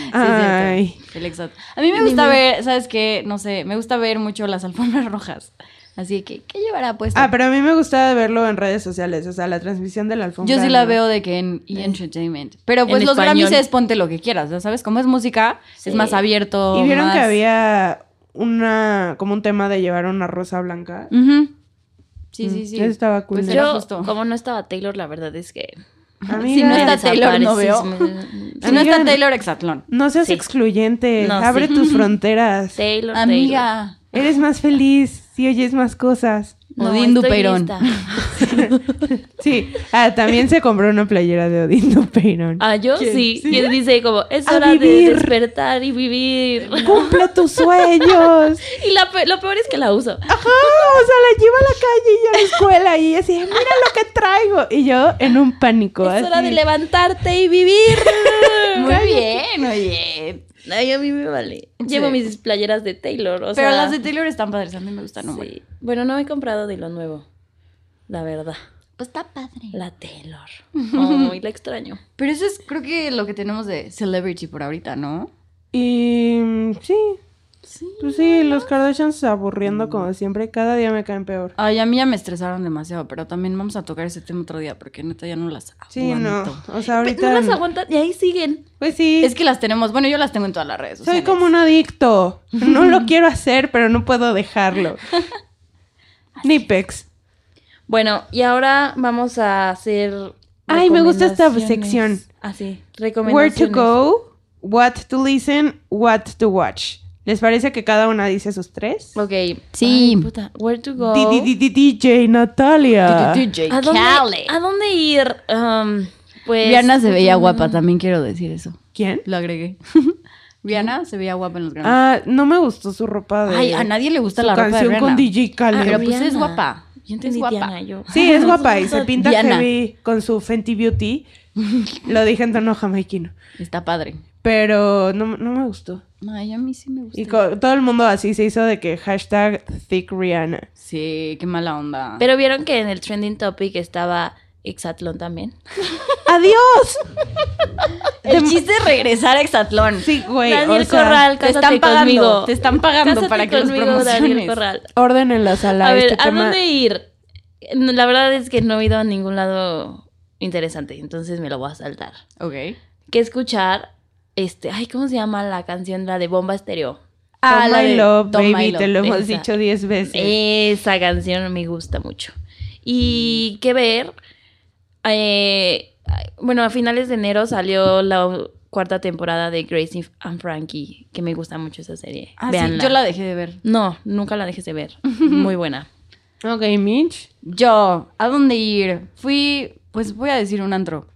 es Ay. El exacto. A mí me gusta ver, ¿sabes qué? No sé, me gusta ver mucho las alfombras rojas. Así que, ¿qué llevará puesto? Ah, pero a mí me gusta verlo en redes sociales. O sea, la transmisión de la alfombra. Yo sí la no. veo de que en E! Entertainment. Pero pues En los español. Grammys es ponte lo que quieras, ¿ya ¿sabes? Como es música, Sí. es más abierto. Y vieron más- que había una como un tema de llevar una rosa blanca. Ujú. Sí, sí, sí. Eso estaba cool. Pues Yo- justo. como no estaba Taylor, la verdad es que... Amiga, <laughs> <laughs> Si no está Taylor, no veo. Si no está Taylor Exatlón. no seas Sí. excluyente. No, Abre sí. tus <laughs> fronteras. Taylor, Taylor. Amiga. Eres más feliz si oyes más cosas. No, Odín Dupeirón. <laughs> Sí. Ah, también se compró una playera de Odín Dupeirón. Ah, yo ¿Quién? sí. ¿Sí? Y él dice como, es A hora vivir. de despertar y vivir. ¡Cumple tus <laughs> sueños! Y la pe- lo peor es que la uso. Ajá, o sea, la lleva a la calle y a la escuela y así, mira lo que traigo. Y yo en un pánico. Es hora de levantarte y vivir. <laughs> Muy bien, muy bien. Ay, a mí me vale. Llevo mis playeras de Taylor, o Pero sea... las de Taylor están padres, a mí me gustan sí. Bueno, no he comprado de lo nuevo. La verdad. Pues está padre. La Taylor. <laughs> Ay, la extraño. Pero eso es, creo que lo que tenemos de celebrity por ahorita, ¿no? Y mm, sí, Sí. pues sí, los Kardashians aburriendo como siempre. Cada día me caen peor. Ay, a mí ya me estresaron demasiado, pero también vamos a tocar ese tema otro día porque neta ya no las aguanto. Sí, no. O sea, ahorita. No las aguantan y ahí siguen. Pues sí. Es que las tenemos, bueno, yo las tengo en todas las redes Soy como un adicto. <laughs> No lo quiero hacer, pero no puedo dejarlo. <laughs> Nipex. Bueno, y ahora vamos a hacer. Ay, me gusta esta sección. Así, Where recomendaciones. to go, what to listen, what to watch. ¿Les parece que cada una dice sus tres? Ok. Sí. Ay, puta. Where to go. DJ Natalia. DJ ¿A dónde, Khaled. ¿A dónde ir? Um, pues. Rihanna se veía guapa, también quiero decir eso. ¿Quién? Lo agregué. <laughs> Rihanna se veía guapa en los Grammys. Ah, no me gustó su ropa de. Ay, a nadie le gusta su la ropa de canción Rihanna. con DJ Khaled. Pero pues Rihanna. es guapa. Yo entendí es guapa. Diana, yo. Sí, es <laughs> guapa y se pinta Diana. heavy con su Fenty Beauty. <laughs> Lo dije en tono jamaiquino. Está padre. Pero no, no me gustó. Ay, a mí sí me gusta. Y todo el mundo así se hizo de que hashtag Thick Rihanna. Sí, qué mala onda. Pero vieron que en el trending topic estaba Exatlón también. <laughs> ¡Adiós! el chiste es regresar a Exatlón. Sí, güey. Daniel o sea, Corral, te están pagando, conmigo. te están pagando Cásate para que los conmigo, promociones. Daniel Corral. Orden en la sala. A ver, este ¿a tema- dónde ir? La verdad es que no he ido a ningún lado interesante, entonces me lo voy a saltar. Ok. Que escuchar, este, ay, ¿cómo se llama la canción? La de Bomba Estéreo. Ah, Tom la My de Love, Tom My baby, Love. te lo hemos Esa. dicho diez veces. Esa canción me gusta mucho. Y qué ver, eh, bueno, a finales de enero salió la cuarta temporada de Grace and Frankie, que me gusta mucho esa serie. Ah, sí, yo la dejé de ver. No, nunca la dejes de ver. <laughs> Muy buena. Ok, Mitch. Yo, ¿a dónde ir? Fui, pues voy a decir un antro.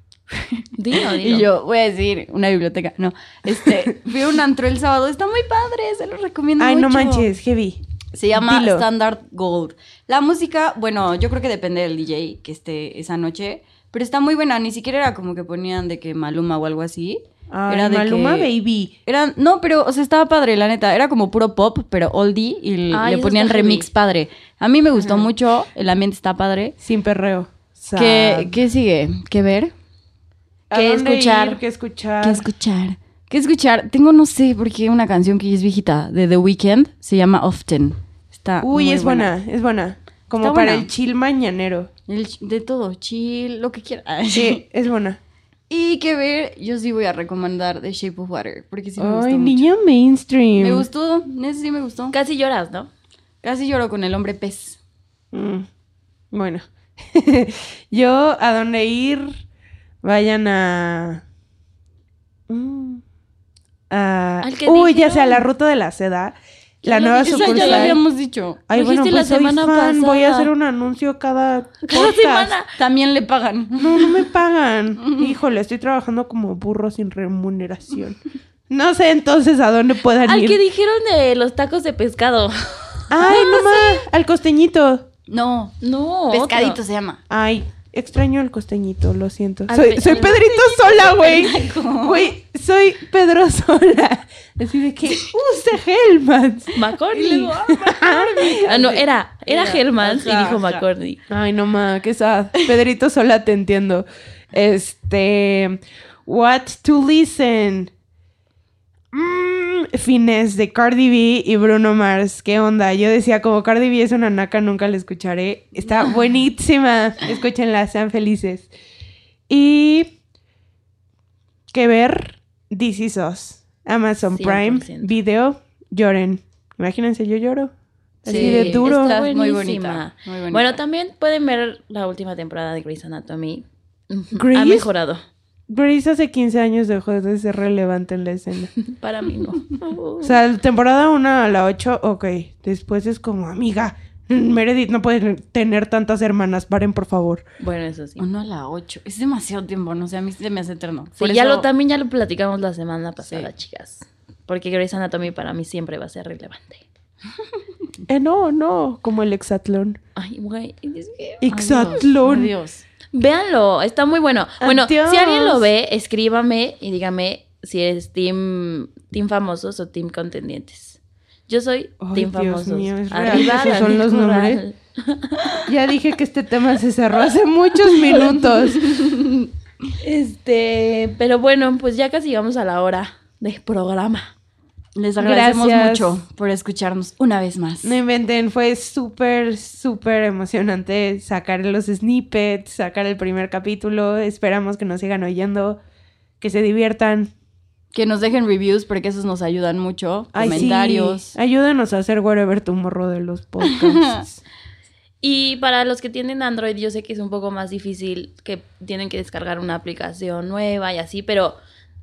Dilo, <laughs> dilo. Y yo voy a decir una biblioteca. No, este, <laughs> fui a un antro el sábado. Está muy padre, se lo recomiendo Ay, no manches, heavy. Se llama Dilo. Standard Gold. La música, bueno, yo creo que depende del DJ que esté esa noche, pero está muy buena. Ni siquiera era como que ponían de que Maluma o algo así. Ay, era de Maluma que- Baby. Eran, no, pero, o sea, estaba padre, la neta. Era como puro pop, pero oldie y Ay, le ponían remix heavy. padre. A mí me gustó mucho, el ambiente está padre. Sin perreo. Sad. ¿Qué, ¿Qué sigue? ¿Qué ver? ¿A qué dónde escuchar? ir? ¿Qué escuchar? ¿Qué escuchar? ¿Qué escuchar? Tengo, no sé, porque una canción que es viejita, de The Weeknd, se llama Often. Está Uy, muy es buena. es buena. Como Está para buena. el chill mañanero. El de todo, chill, lo que quiera. <laughs> Sí, es buena. Y que ver, yo sí voy a recomendar The Shape of Water, porque sí me gustó Ay, mucho. niña mainstream. Me gustó, ese sí me gustó. Casi lloras, ¿no? Casi lloro con el hombre pez. Mm, Bueno. <laughs> Yo, a dónde ir, vayan a... Mm, a- Al que Uy, ya sea la ruta de la seda. Ya La lo nueva dijiste, Esa ya lo sucursal. habíamos dicho. Ay, bueno, dijiste pues la soy semana fan. Voy a pasada. hacer un anuncio cada <laughs> Cada podcast. semana. También le pagan. No, no me pagan. <laughs> Híjole, estoy trabajando como burro sin remuneración. No sé entonces a dónde puedan Al ir. que dijeron de los tacos de pescado. Ay, <laughs> no más, al costeñito. No, No, pescadito otro. se llama. Ay, extraño el costeñito, lo siento. Al Soy, soy Pedrito Sola, güey. Güey, soy Pedro Sola. Así de que use Hellmans. McCorney. ah, no, era, era Era, Hellmans y dijo. McCorney. Ay, no ma, qué sad. Pedrito Sola, te entiendo. Este. What to listen. Mm, Fines de Cardi B y Bruno Mars. ¿Qué onda? Yo decía, como Cardi B es una naca, nunca la escucharé. Está <laughs> buenísima. Escúchenla, sean felices. Y. Que ver This Is Us. Amazon Prime 100%. Video. Lloren. Imagínense, yo lloro. Así Sí, de duro. está muy bonita, muy bonita. Bueno, también pueden ver la última temporada de Grey's Anatomy. Grey's- Ha mejorado. Grace hace 15 años dejó de ser relevante en la escena. <laughs> Para mí no. <laughs> O sea, la temporada 1 a la 8, ok. Después es como, amiga, <laughs> Meredith no puede tener tantas hermanas, paren por favor. Bueno, eso sí. Uno a la ocho. Es demasiado tiempo, no sé, a mí se me hace eterno. Sí, Por ya eso- lo, también ya lo platicamos la semana pasada, Sí. chicas. Porque Grey's Anatomy para mí siempre va a ser relevante. Eh, no, no, como el hexatlón. Ay, güey. que- Hexatlón. Adiós. Véanlo, está muy bueno. Bueno, Adiós. si alguien lo ve, escríbame y dígame si eres team, team famosos o team contendientes. Yo soy team Dios famosos. mío, es real Arriba, que esos son los Corral. <laughs> Ya dije que este tema se cerró hace muchos minutos. Este, pero bueno, pues ya casi llegamos a la hora del programa. Les agradecemos Gracias. mucho por escucharnos una vez más. No inventen, fue súper, súper emocionante sacar los snippets, sacar el primer capítulo. Esperamos que nos sigan oyendo, que se diviertan. Que nos dejen reviews porque esos nos ayudan mucho. Ay, sí. Comentarios. Ayúdenos a hacer whatever tu morro de los podcasts. <laughs> Y para los que tienen Android, yo sé que es un poco más difícil, que tienen que descargar una aplicación nueva y así, pero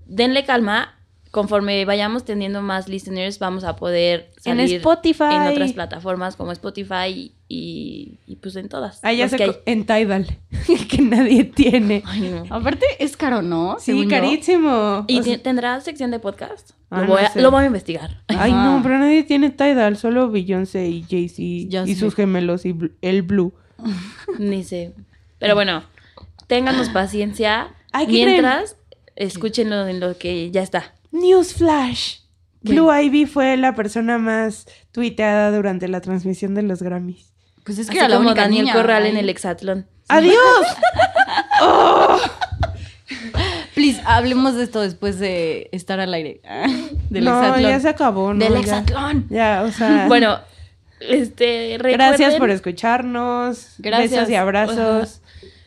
denle calma. Conforme vayamos teniendo más listeners, vamos a poder En salir Spotify. en otras plataformas como Spotify y, y pues en todas. Ah, ya sé, que hay. co- en Tidal, <laughs> que nadie tiene. Ay, no. Aparte, es caro, ¿no? Sí, Según carísimo. ¿Y O sea- te- tendrá sección de podcast? Ah, lo, voy no a, sé. lo voy a investigar. Ay, Ajá. no, pero nadie tiene Tidal, solo Beyoncé y Jay-Z y sé. sus gemelos y el Blue. <laughs> Ni sé. Pero bueno, ténganos paciencia. Ay, ¿qué mientras, escúchenlo en lo que ya está. Newsflash. Blue Ivy fue la persona más tuiteada durante la transmisión de los Grammys. Pues es que Así era la como única Daniel niña Corral en el Hexatlón. ¡Adiós! <laughs> Please, hablemos de esto después de estar al aire. <laughs> Del no, hexatlón. ya se acabó, ¿no? Del Ya- hexatlón. Ya, o sea. <laughs> Bueno, este, gracias recuerden- por escucharnos. Gracias. Besos y abrazos.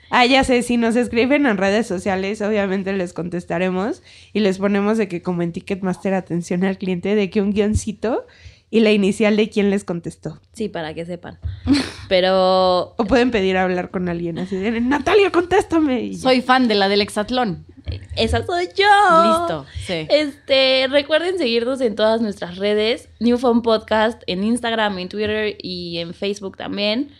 Ah, ya sé, si nos escriben en redes sociales, obviamente les contestaremos y les ponemos de que como en Ticketmaster atención al cliente, de que un guioncito y la inicial de quién les contestó. Sí, para que sepan. <laughs> Pero O pueden pedir hablar con alguien así de, Natalia, contéstame. Soy fan de la del hexatlón. esa soy yo. Listo. Sí. Este, recuerden seguirnos en todas nuestras redes. Newfound Podcast en Instagram, en Twitter y en Facebook también.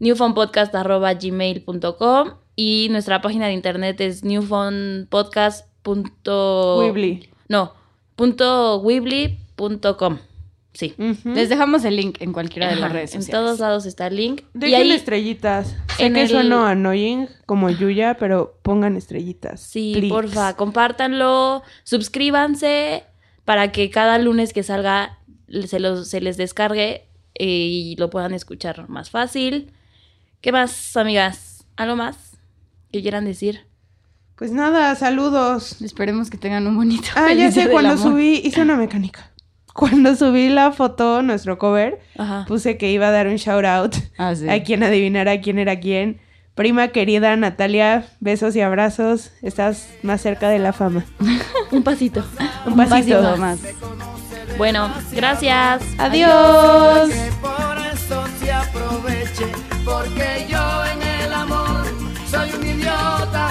newfoundpodcast.gmail.com y nuestra página de internet es newfoundpodcast. Weebly. No, punto weebly.com. Sí. Ujú. Les dejamos el link en cualquiera de las redes en todos lados está el link. y Dejen ahí, estrellitas. Sé en que el- sueno annoying como Yuya, pero pongan estrellitas. sí, please. porfa, compártanlo, suscríbanse para que cada lunes que salga se, los, se les descargue eh, y lo puedan escuchar más fácil. ¿Qué más, amigas? ¿Algo más que quieran decir? Pues nada, saludos. Esperemos que tengan un bonito. Ah, ya sé, cuando subí, hice una mecánica. <laughs> Cuando subí la foto, nuestro cover, puse que iba a dar un shout out ah, sí. a quien adivinara quién era quién. Prima querida Natalia, besos y abrazos. Estás más cerca de la fama. <laughs> un pasito. <laughs> Un pasito, un pasito más. Bueno, gracias. Adiós. Adiós porque yo en el amor soy un idiota